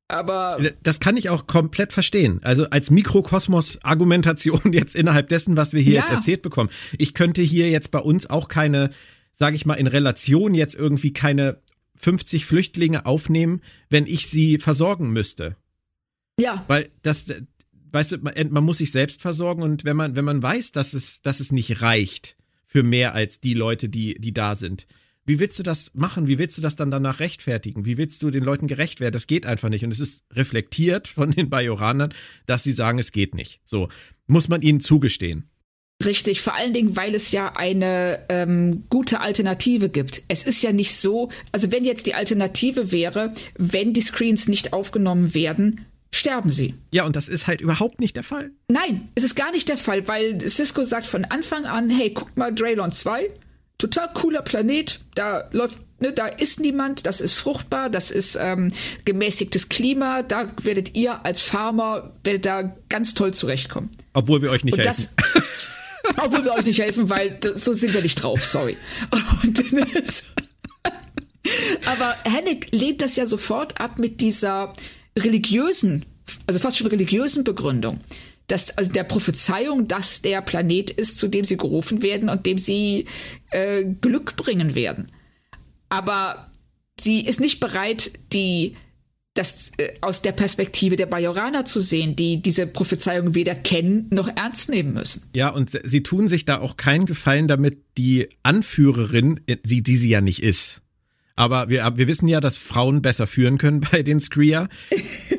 aber. Das kann ich auch komplett verstehen. Also als Mikrokosmos-Argumentation *laughs* jetzt innerhalb dessen, was wir hier ja. jetzt erzählt bekommen. Ich könnte hier jetzt bei uns auch keine, sage ich mal, in Relation jetzt irgendwie keine 50 Flüchtlinge aufnehmen, wenn ich sie versorgen müsste. Ja. Weil das, weißt du, man, man muss sich selbst versorgen und wenn man, wenn man weiß, dass es, dass es nicht reicht für mehr als die Leute, die, die da sind, wie willst du das machen? Wie willst du das dann danach rechtfertigen? Wie willst du den Leuten gerecht werden? Das geht einfach nicht. Und es ist reflektiert von den Bajoranern, dass sie sagen, es geht nicht. So, muss man ihnen zugestehen. Richtig, vor allen Dingen, weil es ja eine ähm, gute Alternative gibt. Es ist ja nicht so, also wenn jetzt die Alternative wäre, wenn die Screens nicht aufgenommen werden, sterben sie. Ja, und das ist halt überhaupt nicht der Fall. Nein, es ist gar nicht der Fall, weil Cisco sagt von Anfang an, hey, guck mal, Draylon 2, total cooler Planet. Da läuft, ne, da ist niemand, das ist fruchtbar, das ist ähm, gemäßigtes Klima. Da werdet ihr als Farmer werdet da ganz toll zurechtkommen. Obwohl wir euch nicht Und helfen. Das, *laughs* obwohl wir euch nicht helfen, weil so sind wir nicht drauf, sorry. Und, *laughs* aber Hennig lehnt das ja sofort ab mit dieser religiösen, also fast schon religiösen Begründung dass, also der Prophezeiung, dass der Planet ist, zu dem sie gerufen werden und dem sie äh, Glück bringen werden. Aber sie ist nicht bereit, die das äh, aus der Perspektive der Bajoraner zu sehen, die diese Prophezeiung weder kennen noch ernst nehmen müssen. Ja, und sie tun sich da auch keinen Gefallen damit, die Anführerin, die, die sie ja nicht ist. Aber wir, wir wissen ja, dass Frauen besser führen können *laughs* bei den Skria.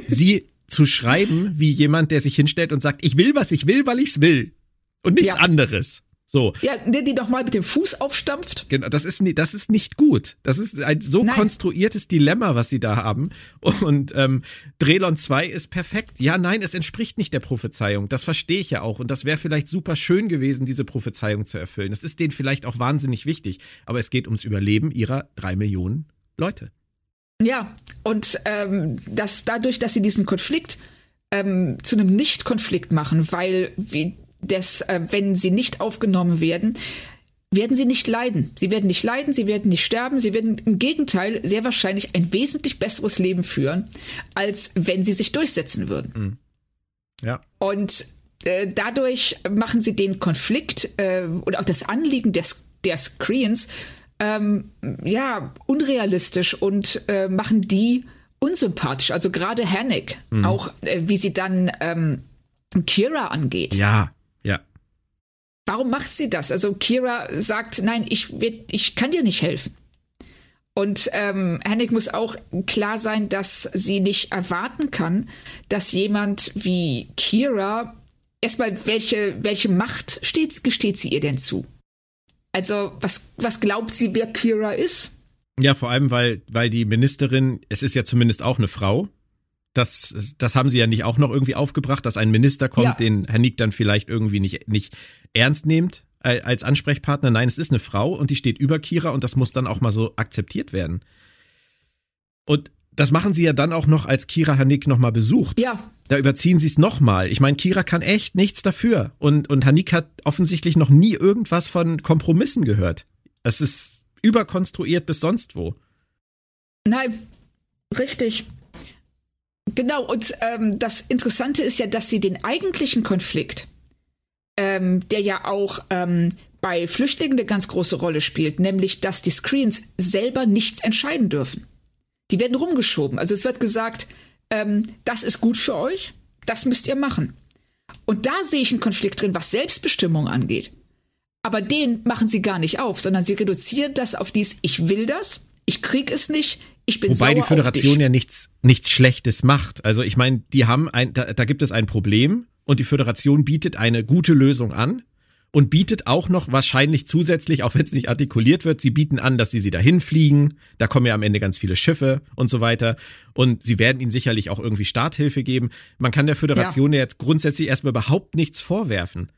Sie zu schreiben wie jemand, der sich hinstellt und sagt, ich will, was ich will, weil ich's will. Und nichts ja. anderes. So. Ja, der die doch mal mit dem Fuß aufstampft. Genau, das ist, das ist nicht gut. Das ist ein so Nein. konstruiertes Dilemma, was sie da haben. Und ähm, Drelon 2 ist perfekt. Ja, nein, es entspricht nicht der Prophezeiung. Das verstehe ich ja auch. Und das wäre vielleicht super schön gewesen, diese Prophezeiung zu erfüllen. Das ist denen vielleicht auch wahnsinnig wichtig. Aber es geht ums Überleben ihrer drei Millionen Leute. Ja, und ähm, dass dadurch, dass sie diesen Konflikt ähm, zu einem Nicht-Konflikt machen, weil wie das, äh, wenn sie nicht aufgenommen werden, werden sie nicht leiden. Sie werden nicht leiden, sie werden nicht sterben, sie werden im Gegenteil sehr wahrscheinlich ein wesentlich besseres Leben führen, als wenn sie sich durchsetzen würden. Mhm. Ja. Und äh, dadurch machen sie den Konflikt äh, oder auch das Anliegen des, der Screens ähm, ja, unrealistisch und äh, machen die unsympathisch. Also gerade Hannick, mhm. auch äh, wie sie dann ähm, Kira angeht. Ja, ja. Warum macht sie das? Also Kira sagt, nein, ich, ich kann dir nicht helfen. Und ähm, Hennig muss auch klar sein, dass sie nicht erwarten kann, dass jemand wie Kira erstmal welche welche Macht steht, gesteht sie ihr denn zu? Also, was, was glaubt sie, wer Kira ist? Ja, vor allem, weil, weil die Ministerin, es ist ja zumindest auch eine Frau. Das, das haben sie ja nicht auch noch irgendwie aufgebracht, dass ein Minister kommt, ja. den Herr Nick dann vielleicht irgendwie nicht, nicht ernst nimmt als Ansprechpartner. Nein, es ist eine Frau und die steht über Kira und das muss dann auch mal so akzeptiert werden. Und das machen sie ja dann auch noch, als Kira Hanik nochmal besucht. Ja. Da überziehen sie es nochmal. Ich meine, Kira kann echt nichts dafür. Und, und Hanik hat offensichtlich noch nie irgendwas von Kompromissen gehört. Es ist überkonstruiert bis sonst wo. Nein, richtig. Genau, und ähm, das Interessante ist ja, dass sie den eigentlichen Konflikt, ähm, der ja auch ähm, bei Flüchtlingen eine ganz große Rolle spielt, nämlich dass die Screens selber nichts entscheiden dürfen. Die werden rumgeschoben. Also es wird gesagt, ähm, das ist gut für euch, das müsst ihr machen. Und da sehe ich einen Konflikt drin, was Selbstbestimmung angeht. Aber den machen sie gar nicht auf, sondern sie reduzieren das auf dies, ich will das, ich krieg es nicht, ich bin Wobei die Föderation ja nichts, nichts Schlechtes macht. Also ich meine, die haben ein, da, da gibt es ein Problem und die Föderation bietet eine gute Lösung an und bietet auch noch wahrscheinlich zusätzlich, auch wenn es nicht artikuliert wird, sie bieten an, dass sie sie dahin fliegen. Da kommen ja am Ende ganz viele Schiffe und so weiter. Und sie werden ihnen sicherlich auch irgendwie Starthilfe geben. Man kann der Föderation ja, jetzt grundsätzlich erstmal überhaupt nichts vorwerfen.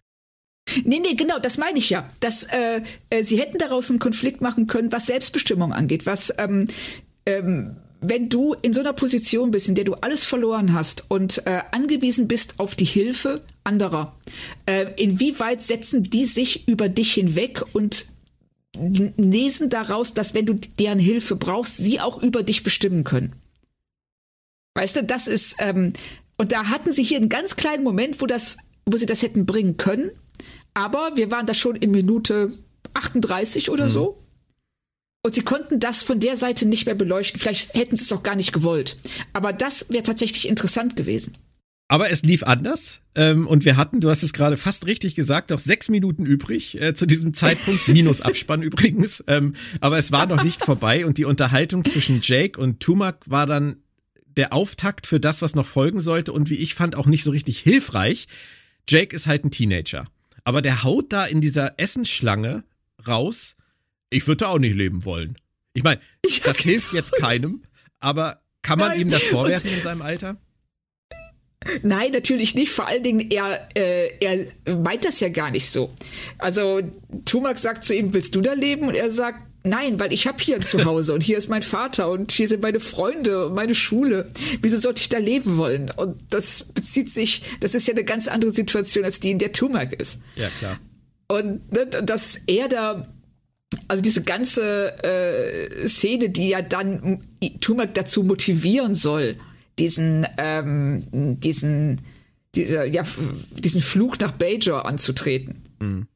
Nee, nee, genau, das meine ich ja. Dass äh, äh, sie hätten daraus einen Konflikt machen können, was Selbstbestimmung angeht, was ähm, ähm, wenn du in so einer Position bist, in der du alles verloren hast und äh, angewiesen bist auf die Hilfe anderer, äh, inwieweit setzen die sich über dich hinweg und lesen daraus, dass wenn du deren Hilfe brauchst, sie auch über dich bestimmen können? Weißt du, das ist ähm, und da hatten sie hier einen ganz kleinen Moment, wo das, wo sie das hätten bringen können, aber wir waren da schon in Minute 38 oder mhm. so. Und sie konnten das von der Seite nicht mehr beleuchten. Vielleicht hätten sie es auch gar nicht gewollt. Aber das wäre tatsächlich interessant gewesen. Aber es lief anders. Ähm, und wir hatten, du hast es gerade fast richtig gesagt, noch sechs Minuten übrig äh, zu diesem Zeitpunkt. *laughs* Minus Abspann übrigens. Ähm, aber es war noch nicht *laughs* vorbei. Und die Unterhaltung zwischen Jake und Tumak war dann der Auftakt für das, was noch folgen sollte. Und wie ich fand, auch nicht so richtig hilfreich. Jake ist halt ein Teenager. Aber der haut da in dieser Essensschlange raus ich würde auch nicht leben wollen. Ich meine, *laughs* das hilft jetzt keinem, aber kann man Nein. ihm das vorwerfen in seinem Alter? Nein, natürlich nicht. Vor allen Dingen, er, äh, er meint das ja gar nicht so. Also Tumak sagt zu ihm, willst du da leben? Und er sagt, nein, weil ich habe hier ein Zuhause und hier ist mein Vater und hier sind meine Freunde und meine Schule. Wieso sollte ich da leben wollen? Und das bezieht sich, das ist ja eine ganz andere Situation als die, in der Tumak ist. Ja, klar. Und ne, dass er da also diese ganze äh, Szene, die ja dann Tumak dazu motivieren soll, diesen, ähm, diesen, dieser, ja, diesen Flug nach Bajor anzutreten. Mhm.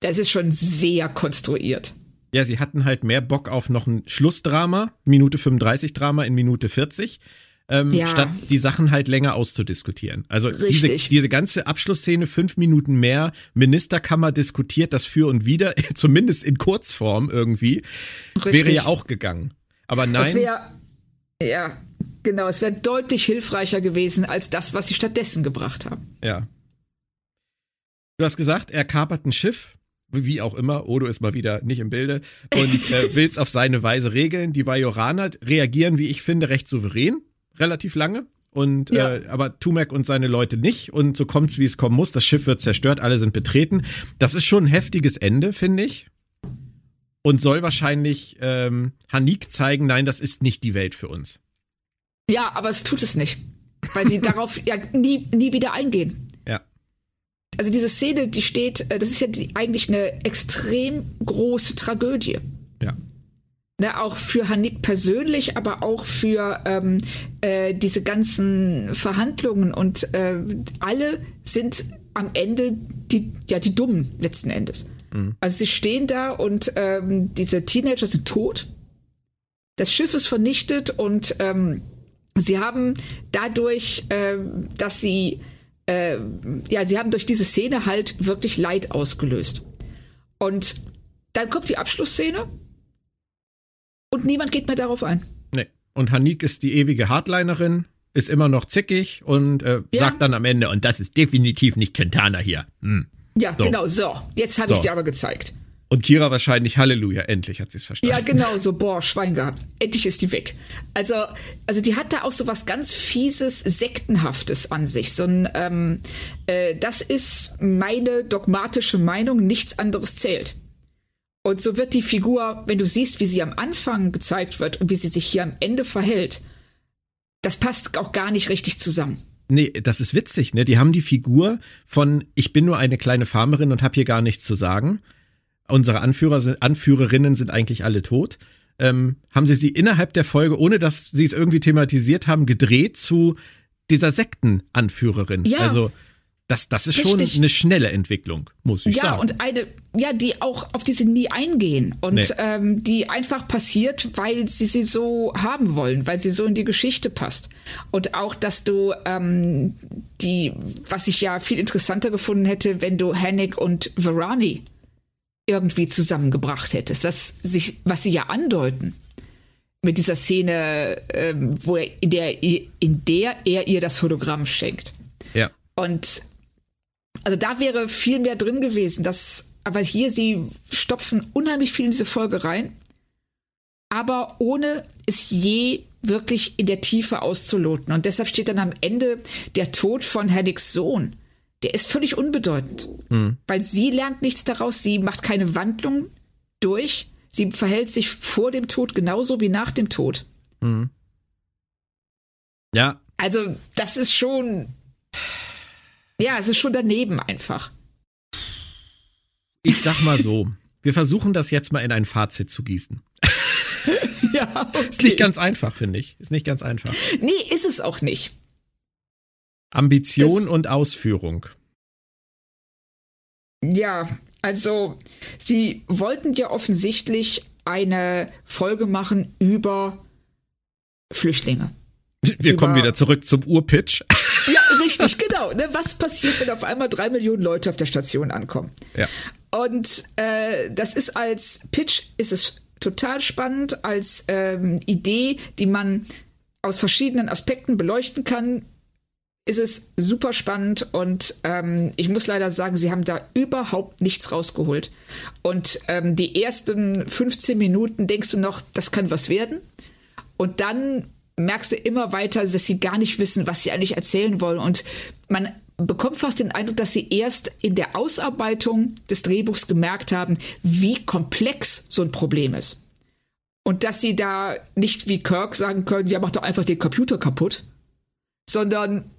Das ist schon sehr konstruiert. Ja, sie hatten halt mehr Bock auf noch ein Schlussdrama, Minute 35 Drama in Minute 40 ähm, ja. statt die Sachen halt länger auszudiskutieren. Also diese, diese ganze Abschlussszene, fünf Minuten mehr, Ministerkammer diskutiert das für und wieder, *laughs* zumindest in Kurzform irgendwie, Richtig. wäre ja auch gegangen. Aber nein. Das wär, ja, genau, es wäre deutlich hilfreicher gewesen als das, was sie stattdessen gebracht haben. Ja. Du hast gesagt, er kapert ein Schiff, wie auch immer, Odo ist mal wieder nicht im Bilde und *laughs* äh, will es auf seine Weise regeln. Die Bajoraner reagieren, wie ich finde, recht souverän relativ lange. Und ja. äh, aber Tumek und seine Leute nicht. Und so kommt's, wie es kommen muss. Das Schiff wird zerstört, alle sind betreten. Das ist schon ein heftiges Ende, finde ich. Und soll wahrscheinlich ähm, Hanik zeigen, nein, das ist nicht die Welt für uns. Ja, aber es tut es nicht. Weil sie *laughs* darauf ja nie, nie wieder eingehen. Ja. Also diese Szene, die steht, äh, das ist ja die, eigentlich eine extrem große Tragödie. Ja. Ne, auch für Hanik persönlich, aber auch für ähm, äh, diese ganzen Verhandlungen und äh, alle sind am Ende die, ja, die Dummen letzten Endes. Mhm. Also sie stehen da und ähm, diese Teenager sind tot. Das Schiff ist vernichtet und ähm, sie haben dadurch, äh, dass sie, äh, ja, sie haben durch diese Szene halt wirklich Leid ausgelöst. Und dann kommt die Abschlussszene und niemand geht mehr darauf ein. Nee. Und Hanik ist die ewige Hardlinerin, ist immer noch zickig und äh, ja. sagt dann am Ende, und das ist definitiv nicht Kentana hier. Hm. Ja, so. genau, so. Jetzt habe so. ich dir aber gezeigt. Und Kira wahrscheinlich Halleluja, endlich hat sie es verstanden. Ja, genau, so, boah, Schwein gehabt. Endlich ist die weg. Also, also die hat da auch so was ganz Fieses, Sektenhaftes an sich. So ein, ähm, äh, das ist meine dogmatische Meinung, nichts anderes zählt. Und so wird die Figur, wenn du siehst, wie sie am Anfang gezeigt wird und wie sie sich hier am Ende verhält, das passt auch gar nicht richtig zusammen. Nee, das ist witzig, ne? Die haben die Figur von ich bin nur eine kleine Farmerin und habe hier gar nichts zu sagen unsere Anführer sind, Anführerinnen sind eigentlich alle tot. Ähm, haben sie sie innerhalb der Folge, ohne dass sie es irgendwie thematisiert haben, gedreht zu dieser Sektenanführerin. Ja. Also das, das ist Richtig. schon eine schnelle Entwicklung, muss ich ja, sagen. Ja, und eine, ja, die auch auf diese nie eingehen und nee. ähm, die einfach passiert, weil sie sie so haben wollen, weil sie so in die Geschichte passt. Und auch, dass du ähm, die, was ich ja viel interessanter gefunden hätte, wenn du Hennig und Verani irgendwie zusammengebracht hättest, was sich, was sie ja andeuten mit dieser Szene, ähm, wo er, in der, in der er ihr das Hologramm schenkt. Ja. Und also da wäre viel mehr drin gewesen, dass, aber hier sie stopfen unheimlich viel in diese Folge rein, aber ohne es je wirklich in der Tiefe auszuloten. Und deshalb steht dann am Ende der Tod von Hennigs Sohn der ist völlig unbedeutend. Mhm. Weil sie lernt nichts daraus, sie macht keine Wandlung durch, sie verhält sich vor dem Tod genauso wie nach dem Tod. Mhm. Ja. Also, das ist schon. Ja, es ist schon daneben einfach. Ich sag mal so, wir versuchen das jetzt mal in ein Fazit zu gießen. *laughs* ja, okay. Ist nicht ganz einfach, finde ich. Ist nicht ganz einfach. Nee, ist es auch nicht. Ambition das, und Ausführung. Ja, also sie wollten ja offensichtlich eine Folge machen über Flüchtlinge. Wir über, kommen wieder zurück zum Urpitch. Ja, *laughs* richtig, genau. Ne? Was passiert, wenn auf einmal drei Millionen Leute auf der Station ankommen? Ja. Und äh, das ist als Pitch ist es total spannend, als ähm, Idee, die man aus verschiedenen Aspekten beleuchten kann, ist es super spannend und ähm, ich muss leider sagen, sie haben da überhaupt nichts rausgeholt. Und ähm, die ersten 15 Minuten denkst du noch, das kann was werden. Und dann merkst du immer weiter, dass sie gar nicht wissen, was sie eigentlich erzählen wollen. Und man bekommt fast den Eindruck, dass sie erst in der Ausarbeitung des Drehbuchs gemerkt haben, wie komplex so ein Problem ist. Und dass sie da nicht wie Kirk sagen können, ja, mach doch einfach den Computer kaputt, sondern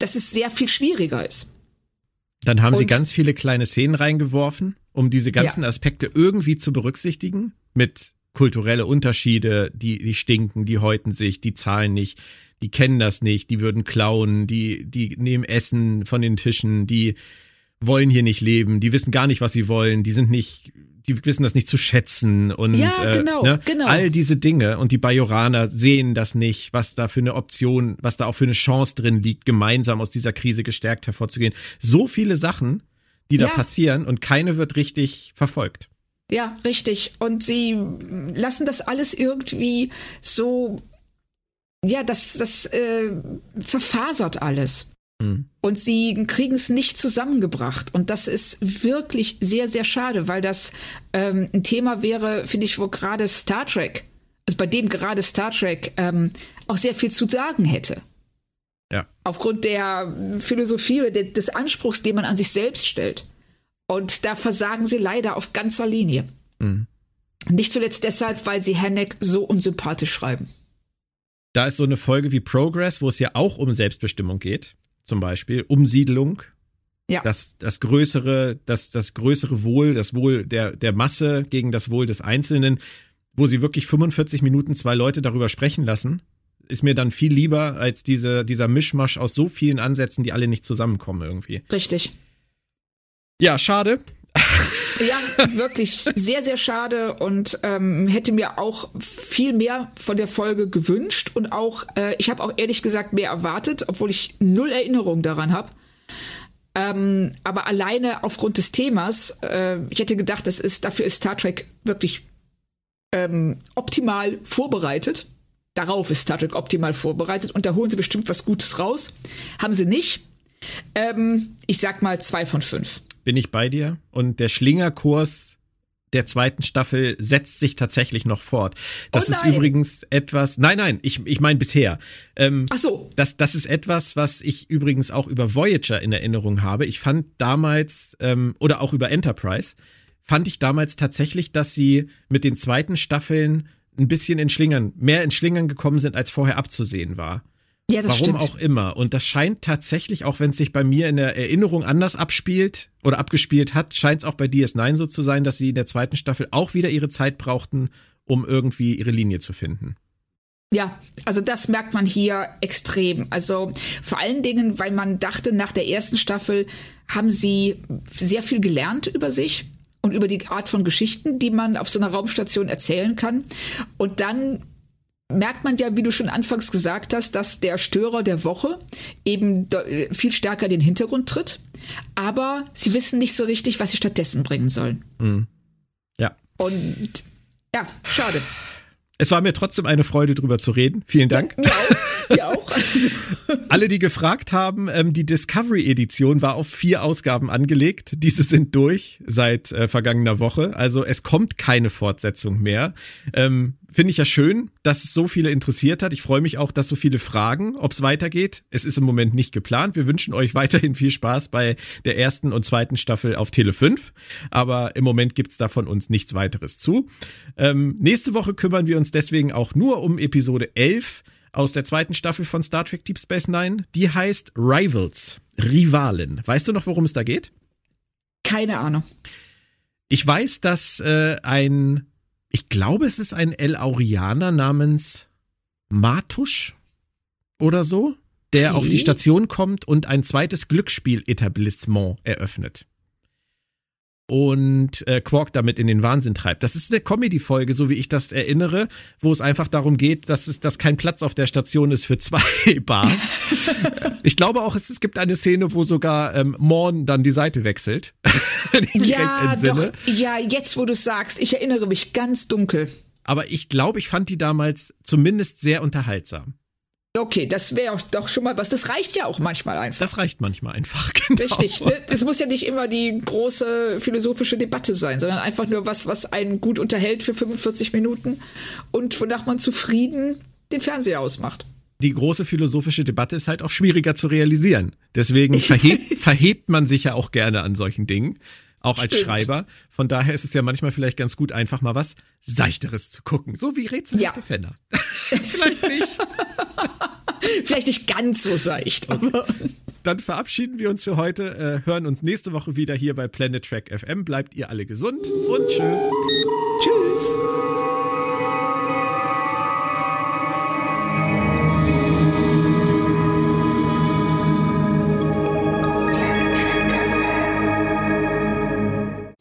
dass es sehr viel schwieriger ist. Dann haben Und, sie ganz viele kleine Szenen reingeworfen, um diese ganzen ja. Aspekte irgendwie zu berücksichtigen. Mit kulturelle Unterschiede, die, die stinken, die häuten sich, die zahlen nicht, die kennen das nicht, die würden klauen, die, die nehmen Essen von den Tischen, die wollen hier nicht leben, die wissen gar nicht, was sie wollen, die sind nicht die wissen das nicht zu schätzen und ja, genau, äh, ne? genau. all diese Dinge und die Bajoraner sehen das nicht, was da für eine Option, was da auch für eine Chance drin liegt, gemeinsam aus dieser Krise gestärkt hervorzugehen. So viele Sachen, die da passieren und keine wird richtig verfolgt. Ja, richtig. Und sie lassen das alles irgendwie so, ja, das, das äh, zerfasert alles. Mhm. Und sie kriegen es nicht zusammengebracht. Und das ist wirklich sehr, sehr schade, weil das ähm, ein Thema wäre, finde ich, wo gerade Star Trek, also bei dem gerade Star Trek ähm, auch sehr viel zu sagen hätte. Ja. Aufgrund der Philosophie oder des Anspruchs, den man an sich selbst stellt. Und da versagen sie leider auf ganzer Linie. Mhm. Nicht zuletzt deshalb, weil sie Henneck so unsympathisch schreiben. Da ist so eine Folge wie Progress, wo es ja auch um Selbstbestimmung geht zum Beispiel, Umsiedlung. Ja. Das, das größere, das, das größere Wohl, das Wohl der, der Masse gegen das Wohl des Einzelnen, wo sie wirklich 45 Minuten zwei Leute darüber sprechen lassen, ist mir dann viel lieber als diese, dieser Mischmasch aus so vielen Ansätzen, die alle nicht zusammenkommen irgendwie. Richtig. Ja, schade. Ja, wirklich sehr, sehr schade und ähm, hätte mir auch viel mehr von der Folge gewünscht und auch, äh, ich habe auch ehrlich gesagt mehr erwartet, obwohl ich null Erinnerung daran habe. Ähm, aber alleine aufgrund des Themas, äh, ich hätte gedacht, das ist, dafür ist Star Trek wirklich ähm, optimal vorbereitet. Darauf ist Star Trek optimal vorbereitet und da holen sie bestimmt was Gutes raus. Haben sie nicht. Ähm, ich sag mal zwei von fünf bin ich bei dir. Und der Schlingerkurs der zweiten Staffel setzt sich tatsächlich noch fort. Das oh ist übrigens etwas, nein, nein, ich, ich meine bisher. Ähm, Ach so. Das, das ist etwas, was ich übrigens auch über Voyager in Erinnerung habe. Ich fand damals, ähm, oder auch über Enterprise, fand ich damals tatsächlich, dass sie mit den zweiten Staffeln ein bisschen in Schlingern, mehr in Schlingern gekommen sind, als vorher abzusehen war. Ja, das Warum stimmt. auch immer. Und das scheint tatsächlich, auch wenn es sich bei mir in der Erinnerung anders abspielt oder abgespielt hat, scheint es auch bei DS9 so zu sein, dass sie in der zweiten Staffel auch wieder ihre Zeit brauchten, um irgendwie ihre Linie zu finden. Ja, also das merkt man hier extrem. Also vor allen Dingen, weil man dachte, nach der ersten Staffel haben sie sehr viel gelernt über sich und über die Art von Geschichten, die man auf so einer Raumstation erzählen kann. Und dann merkt man ja, wie du schon anfangs gesagt hast, dass der Störer der Woche eben viel stärker in den Hintergrund tritt. Aber sie wissen nicht so richtig, was sie stattdessen bringen sollen. Mhm. Ja. Und ja, schade. Es war mir trotzdem eine Freude, drüber zu reden. Vielen Dank. Ja, mir auch. *laughs* Also. Alle, die gefragt haben, ähm, die Discovery-Edition war auf vier Ausgaben angelegt. Diese sind durch seit äh, vergangener Woche. Also es kommt keine Fortsetzung mehr. Ähm, Finde ich ja schön, dass es so viele interessiert hat. Ich freue mich auch, dass so viele fragen, ob es weitergeht. Es ist im Moment nicht geplant. Wir wünschen euch weiterhin viel Spaß bei der ersten und zweiten Staffel auf Tele 5. Aber im Moment gibt's da von uns nichts weiteres zu. Ähm, nächste Woche kümmern wir uns deswegen auch nur um Episode 11 aus der zweiten Staffel von Star Trek Deep Space Nine. Die heißt Rivals, Rivalen. Weißt du noch, worum es da geht? Keine Ahnung. Ich weiß, dass äh, ein ich glaube, es ist ein El Aurianer namens Matusch oder so, der okay. auf die Station kommt und ein zweites Glücksspiel-Etablissement eröffnet und äh, Quark damit in den Wahnsinn treibt. Das ist eine Comedy-Folge, so wie ich das erinnere, wo es einfach darum geht, dass es dass kein Platz auf der Station ist für zwei *laughs* Bars. ich glaube auch, es, es gibt eine Szene, wo sogar ähm, Morn dann die Seite wechselt. *laughs* ja, doch. Ja, jetzt, wo du sagst, ich erinnere mich ganz dunkel. Aber ich glaube, ich fand die damals zumindest sehr unterhaltsam. Okay, das wäre doch schon mal was. Das reicht ja auch manchmal einfach. Das reicht manchmal einfach, *laughs* genau. Richtig. Ne? Es muss ja nicht immer die große philosophische Debatte sein, sondern einfach nur was, was einen gut unterhält für 45 Minuten und wonach man zufrieden den Fernseher ausmacht. Die große philosophische Debatte ist halt auch schwieriger zu realisieren. Deswegen *laughs* verhebt, verhebt man sich ja auch gerne an solchen Dingen auch als Stimmt. Schreiber. Von daher ist es ja manchmal vielleicht ganz gut, einfach mal was Seichteres zu gucken. So wie Rätselhafte ja. Fenner. *laughs* vielleicht nicht. *laughs* vielleicht nicht ganz so seicht, aber. Dann verabschieden wir uns für heute, äh, hören uns nächste Woche wieder hier bei Planet Track FM. Bleibt ihr alle gesund und tschö. Tschüss.